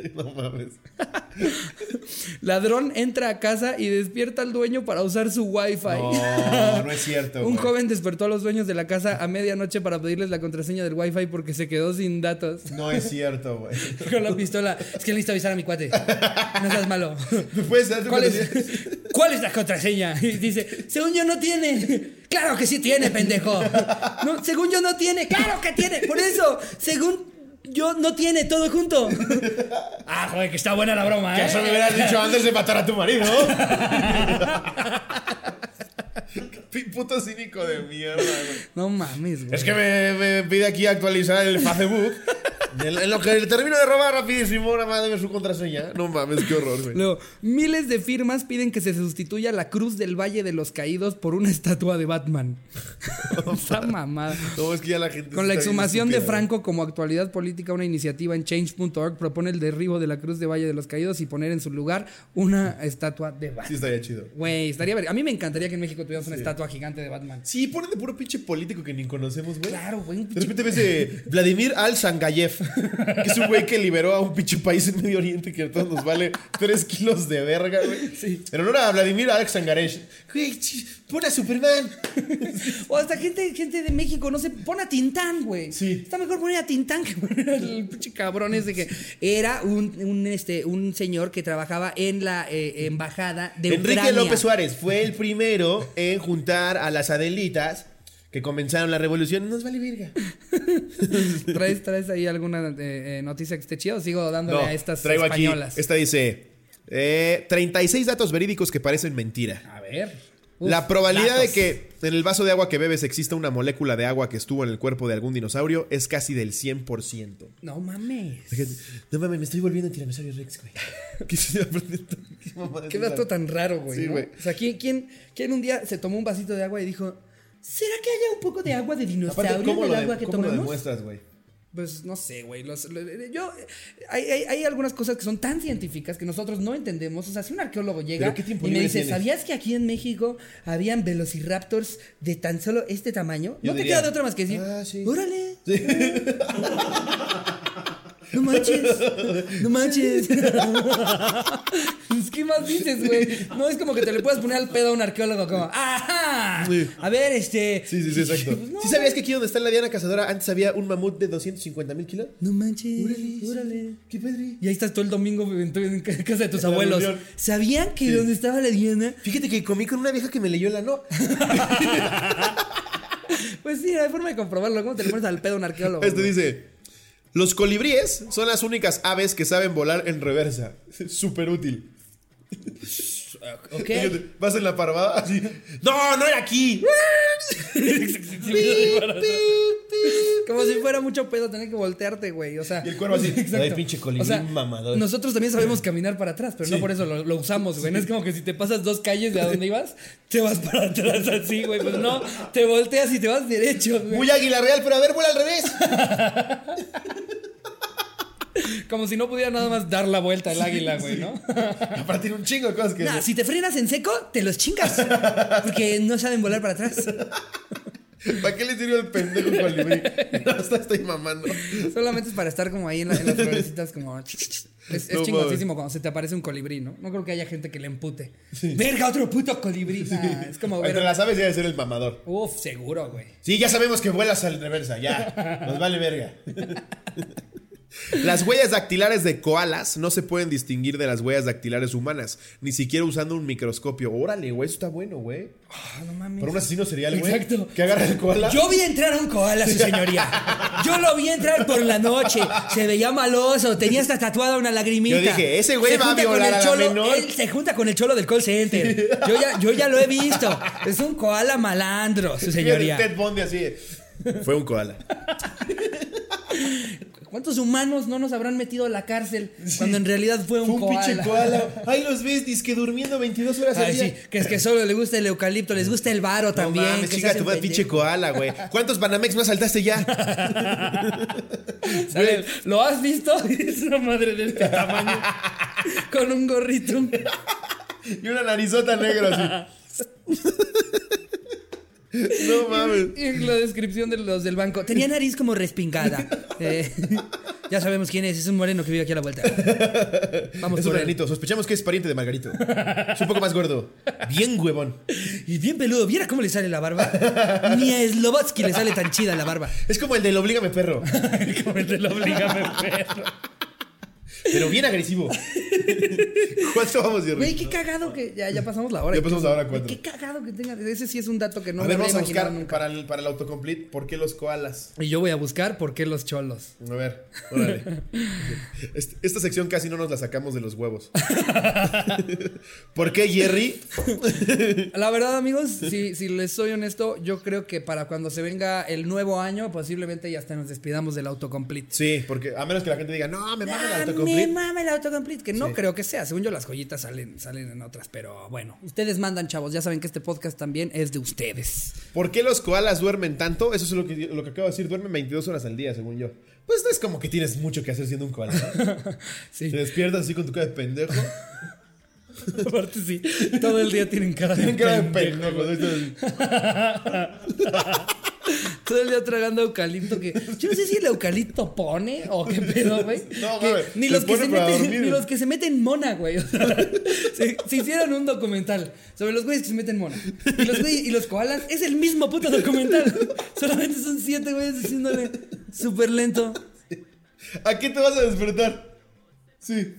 No mames. Ladrón entra a casa y despierta al dueño para usar su wifi. No, no es cierto. Un joven despertó a los dueños de la casa a medianoche para pedirles la contraseña del wifi porque se quedó sin datos. No es cierto, güey. Con la pistola. Es que necesito avisar a mi cuate. No seas malo. ¿Me puedes ¿Cuál es, ¿Cuál es la contraseña? Y dice, según yo no tiene. Claro que sí tiene, pendejo. No, según yo no tiene. Claro que tiene. Por eso, según yo no tiene todo junto. Ah, joder, que está buena la broma, Que ¿eh? eso me hubieras dicho antes de matar a tu marido. Puto cínico de mierda, güey. No mames, güey. Es que me, me pide aquí actualizar el Facebook. En, lo que termino de robar rapidísimo, nada más debe su contraseña. No mames, qué horror, güey. Luego, miles de firmas piden que se sustituya la cruz del Valle de los Caídos por una estatua de Batman. Esa mamada. No, es que ya la gente. Con la está exhumación de Franco como actualidad política, una iniciativa en change.org propone el derribo de la cruz de Valle de los Caídos y poner en su lugar una estatua de güey. Sí, Batman. estaría chido. Güey, estaría ver- A mí me encantaría que en México tuviéramos una estatua gigante de Batman. Sí, ponen de puro pinche político que ni conocemos, güey. Claro, güey. De repente ves de Vladimir Al-Zangayev, que es un güey que liberó a un pinche país en Medio Oriente que a todos nos vale 3 kilos de verga, güey. Sí. En honor a Vladimir Al-Zangaresh. Güey, ch- pon a Superman. O hasta gente, gente de México, no sé, pon a Tintán, güey. Sí. Está mejor poner a Tintán que poner al pinche cabrón ese que era un, un, este, un señor que trabajaba en la eh, embajada de Enrique Ucrania. López Suárez fue el primero en juntar a las Adelitas que comenzaron la revolución. Nos vale verga. ¿Traes, ¿Traes ahí alguna eh, eh, noticia que esté chida o sigo dándole No, a estas traigo españolas? aquí. Esta dice: eh, 36 datos verídicos que parecen mentira. A ver. Uf, La probabilidad datos. de que en el vaso de agua que bebes exista una molécula de agua que estuvo en el cuerpo de algún dinosaurio es casi del 100%. No mames. No mames, me estoy volviendo en tiranosaurio Rex, güey. ¿Qué, qué dato tan raro, güey. Sí, ¿no? güey. O sea, ¿quién, quién, quién un día se tomó un vasito de agua y dijo: ¿Será que haya un poco de agua de dinosaurio Aparte, ¿cómo, en lo, el de- agua que cómo lo tomamos? demuestras, güey? Pues no sé, güey. los- lo- yo, hay, hay, hay algunas cosas que son tan científicas que nosotros no entendemos. O sea, si un arqueólogo llega ¿Pero qué tiempo y me dice, tienes? ¿sabías que aquí en México habían velociraptors de tan solo este tamaño? Yo no te queda de otra más que decir, "Ah, sí". órale. No manches, no manches. ¿Qué más dices, güey? No es como que te le puedas poner al pedo a un arqueólogo como, ¡ajá! Sí. A ver, este. Sí, sí, sí, exacto. Pues no, ¿Sí sabías que aquí donde está la Diana Cazadora antes había un mamut de 250 mil kilos? No manches, Órale, órale. ¿Qué padre? Y ahí estás todo el domingo en, tu- en casa de tus la abuelos. reunión. ¿Sabían que Sí. donde estaba la Diana? Fíjate que comí con una vieja que me leyó la no. Pues sí, hay forma de comprobarlo. ¿Cómo te le pones al pedo a un arqueólogo? Este güey? dice: Los colibríes son las únicas aves que saben volar en reversa. Súper útil. Ok. Vas en la parvada así. ¡No, no era aquí! Como si fuera mucho pedo tener que voltearte, güey. O sea. Y el cuervo así. "Ay, pinche colibrí mamador". Nosotros también sabemos caminar para atrás, pero no por eso lo, lo usamos, güey. No es como que si te pasas dos calles de a donde ibas, te vas para atrás así, güey. Pues no, te volteas y te vas derecho, güey. Muy águila real, pero a ver, vuela al revés. Como si no pudiera nada más dar la vuelta el águila, güey, ¿no? Aparte tiene un chingo de cosas que. Nah, si te frenas en seco, te los chingas. Porque no saben volar para atrás. ¿Para qué le sirve el pendejo colibrí? No, hasta estoy mamando. Solamente es para estar como ahí en, la- en las florecitas, como. Es, es No chingosísimo cuando se te aparece un colibrí, ¿no? No creo que haya gente que le empute. Verga, otro puto colibrí. Nah, es como ver. Entre las aves debe ser el mamador. Uf, seguro, güey. Sí, ya sabemos que vuelas al reversa, ya. Nos vale verga. Las huellas dactilares de koalas no se pueden distinguir de las huellas dactilares humanas, ni siquiera usando un microscopio. Órale, güey, eso está bueno, güey. Ah, no mames. Para un asesino serial, güey. Exacto. Que agarra el koala. Yo vi entrar a un koala, su señoría. Yo lo vi entrar por la noche. Se veía maloso. Tenía hasta tatuada una lagrimita. Yo dije, ese güey va a violar a la cholo, menor. Él se junta con el cholo del call center. Yo ya, yo ya lo he visto. Es un koala malandro, su señoría. Ted Bundy así. Fue un koala. ¿Cuántos humanos no nos habrán metido a la cárcel cuando en realidad fue un, Fue un koala? pinche koala. Ahí los ves, que durmiendo 22 horas al Ay, día. sí, que es que solo le gusta el eucalipto, les gusta el varo No también. mames, chica, tu madre, pinche koala, güey. ¿Cuántos Banamex más saltaste ya? ¿Lo has visto? Es una madre de este tamaño. Con un gorrito. Y una narizota negra así. No mames. Y en la descripción de los del banco. Tenía nariz como respingada. Eh, ya sabemos quién es. Es un moreno que vive aquí a la vuelta. Vamos Es un por él. granito. Sospechamos que es pariente de Margarito. Es un poco más gordo. Bien huevón. Y bien peludo. ¿Viera cómo le sale la barba? Ni a Slobotsky le sale tan chida la barba. Es como el del Oblígame Perro. como el de la obligame perro. Pero bien agresivo. ¿Cuánto vamos, Jerry? Güey, qué cagado que. Ya, ya pasamos la hora. Ya pasamos la hora cuatro. Qué cagado que tenga. Ese sí es un dato que no a me ver, había vamos a buscar nunca. para el, para el autocomplete por qué los koalas. Y yo voy a buscar por qué los cholos. A ver, órale. Este- Esta sección casi no nos la sacamos de los huevos. ¿Por qué Jerry? La verdad, amigos, si, si les soy honesto, yo creo que para cuando se venga el nuevo año, posiblemente ya hasta nos despidamos del autocomplete. Sí, porque a menos que la gente diga, no, me mama el Ah, me autocomplete. mama el autocomplete, que no Sí. creo que sea. Según yo, las joyitas salen, salen en otras, pero bueno. Ustedes mandan, chavos. Ya saben que este podcast también es de ustedes. ¿Por qué los koalas duermen tanto? Eso es lo que, lo que acabo de decir. Duermen 22 horas al día, según yo. Pues no es como que tienes mucho que hacer siendo un koala. Sí, Te despiertas así con tu cara de pendejo. aparte sí. Todo el día tienen cara de Tienen cara de pendejo. Todo el día tragando eucalipto que yo no sé si el eucalipto pone o qué pedo, güey. No, Que ni los que se meten, dormir. ni los que se meten mona, güey. O sea, se, se hicieron un documental sobre los güeyes que se meten mona. Y los güeyes y los koalas es el mismo puto documental. Solamente son siete güeyes haciéndole súper lento. ¿A qué te vas a despertar? Sí.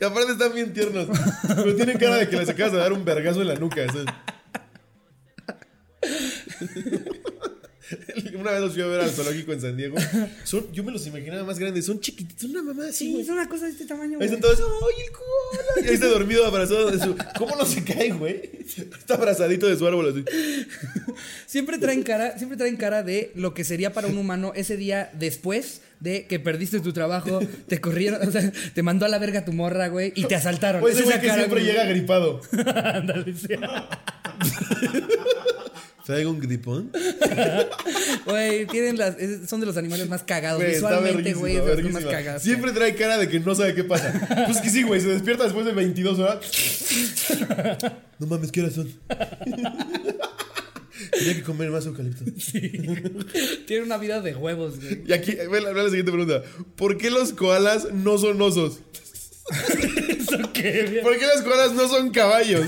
Y aparte están bien tiernos. Pero tienen cara de que les acabas de dar un vergazo en la nuca. ¿sabes? Una vez los fui a ver al zoológico en San Diego. Son, yo me los imaginaba más grandes. Son chiquititos, son una mamá así, Sí, güey. es una cosa de este tamaño. Ahí están todos, ¡ay, el koala! Y ahí está dormido abrazado de su. ¿Cómo no se cae, güey? Está abrazadito de su árbol así. Siempre traen cara, siempre traen cara de lo que sería para un humano ese día después de que perdiste tu trabajo, te corrieron, o sea, te mandó a la verga tu morra, güey, y te asaltaron. Pues ese güey que siempre llega gripado. Ándale, sí. ¿Traigo un gripón? Güey, tienen las, es- son de los animales más cagados. Güey, está Visualmente, verguísima, güey, es de los verguísima. más cagados. Siempre trae cara de que no sabe qué pasa. Pues que sí, güey, se despierta después de 22 horas. No mames, ¿qué horas son? Tenía que comer más eucalipto. Tiene una vida de huevos, güey. Y aquí, ve la, ve la siguiente pregunta. ¿Por qué los koalas no son osos? ¿Eso qué? ¿Por qué los koalas no son caballos?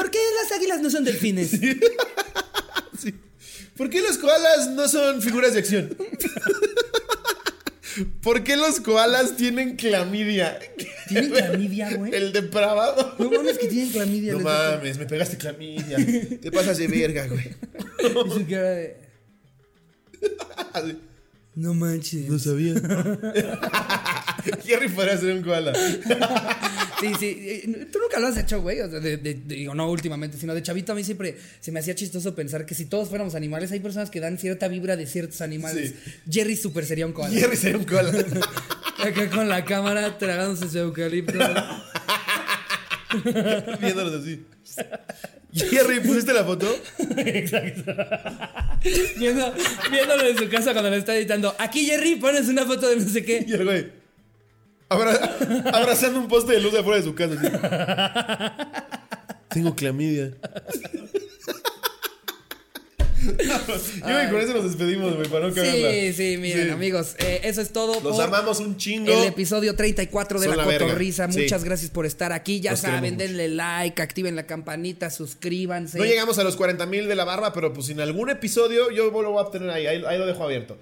¿Por qué las águilas no son delfines? Sí. ¿Por qué los koalas no son figuras de acción? ¿Por qué los koalas tienen clamidia? ¿Tienen clamidia, güey? El depravado. No mames que tienen clamidia. No mames, me pegaste clamidia. Te pasas de verga, güey. Y su cara de. No manches. No sabía. Jerry podría ser un koala. Sí, sí. Tú nunca lo has hecho, güey. O sea, de- de- de- digo, no últimamente, sino de chavito a mí siempre se me hacía chistoso pensar que si todos fuéramos animales, hay personas que dan cierta vibra de ciertos animales. Jerry super sería un koala. Jerry sería un koala. Acá con la cámara tragándose su eucalipto. Viéndolos así. Jerry, ¿pusiste la foto? Exacto. Viendo, viéndolo en su casa cuando lo está editando. Aquí, Jerry, pones una foto de no sé qué. Y el güey. Abra- abrazando un poste de luz de afuera de su casa. así. Tengo clamidia. Yo que con eso nos despedimos, güey, para no cagarla. Sí, sí, miren, Sí. amigos, eh, eso es todo. Los por amamos un chingo. El episodio 34 de Son La la. Cotorrisa. Sí. Muchas gracias por estar aquí. Ya saben, denle like, activen la campanita, suscríbanse. No llegamos a los 40 mil de la barba, pero pues en algún episodio yo lo voy a tener ahí, ahí, ahí lo dejo abierto.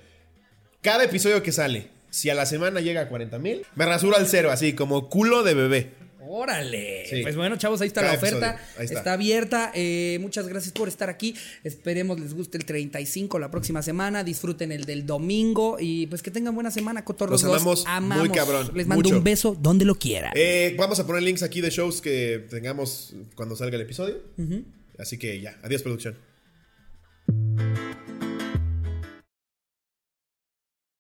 Cada episodio que sale, si a la semana llega a 40 mil, me rasuro al cero, así como culo de bebé. Órale. Sí. Pues bueno, chavos, ahí está Cada la oferta. está. está. abierta. Eh, muchas gracias por estar aquí. Esperemos les guste el 35 la próxima semana. Disfruten el del domingo. Y pues que tengan buena semana, cotorros. Los amamos muy cabrón, Les mando mucho. un beso donde lo quieran. Eh, vamos a poner links aquí de shows que tengamos cuando salga el episodio. Así que ya, adiós producción.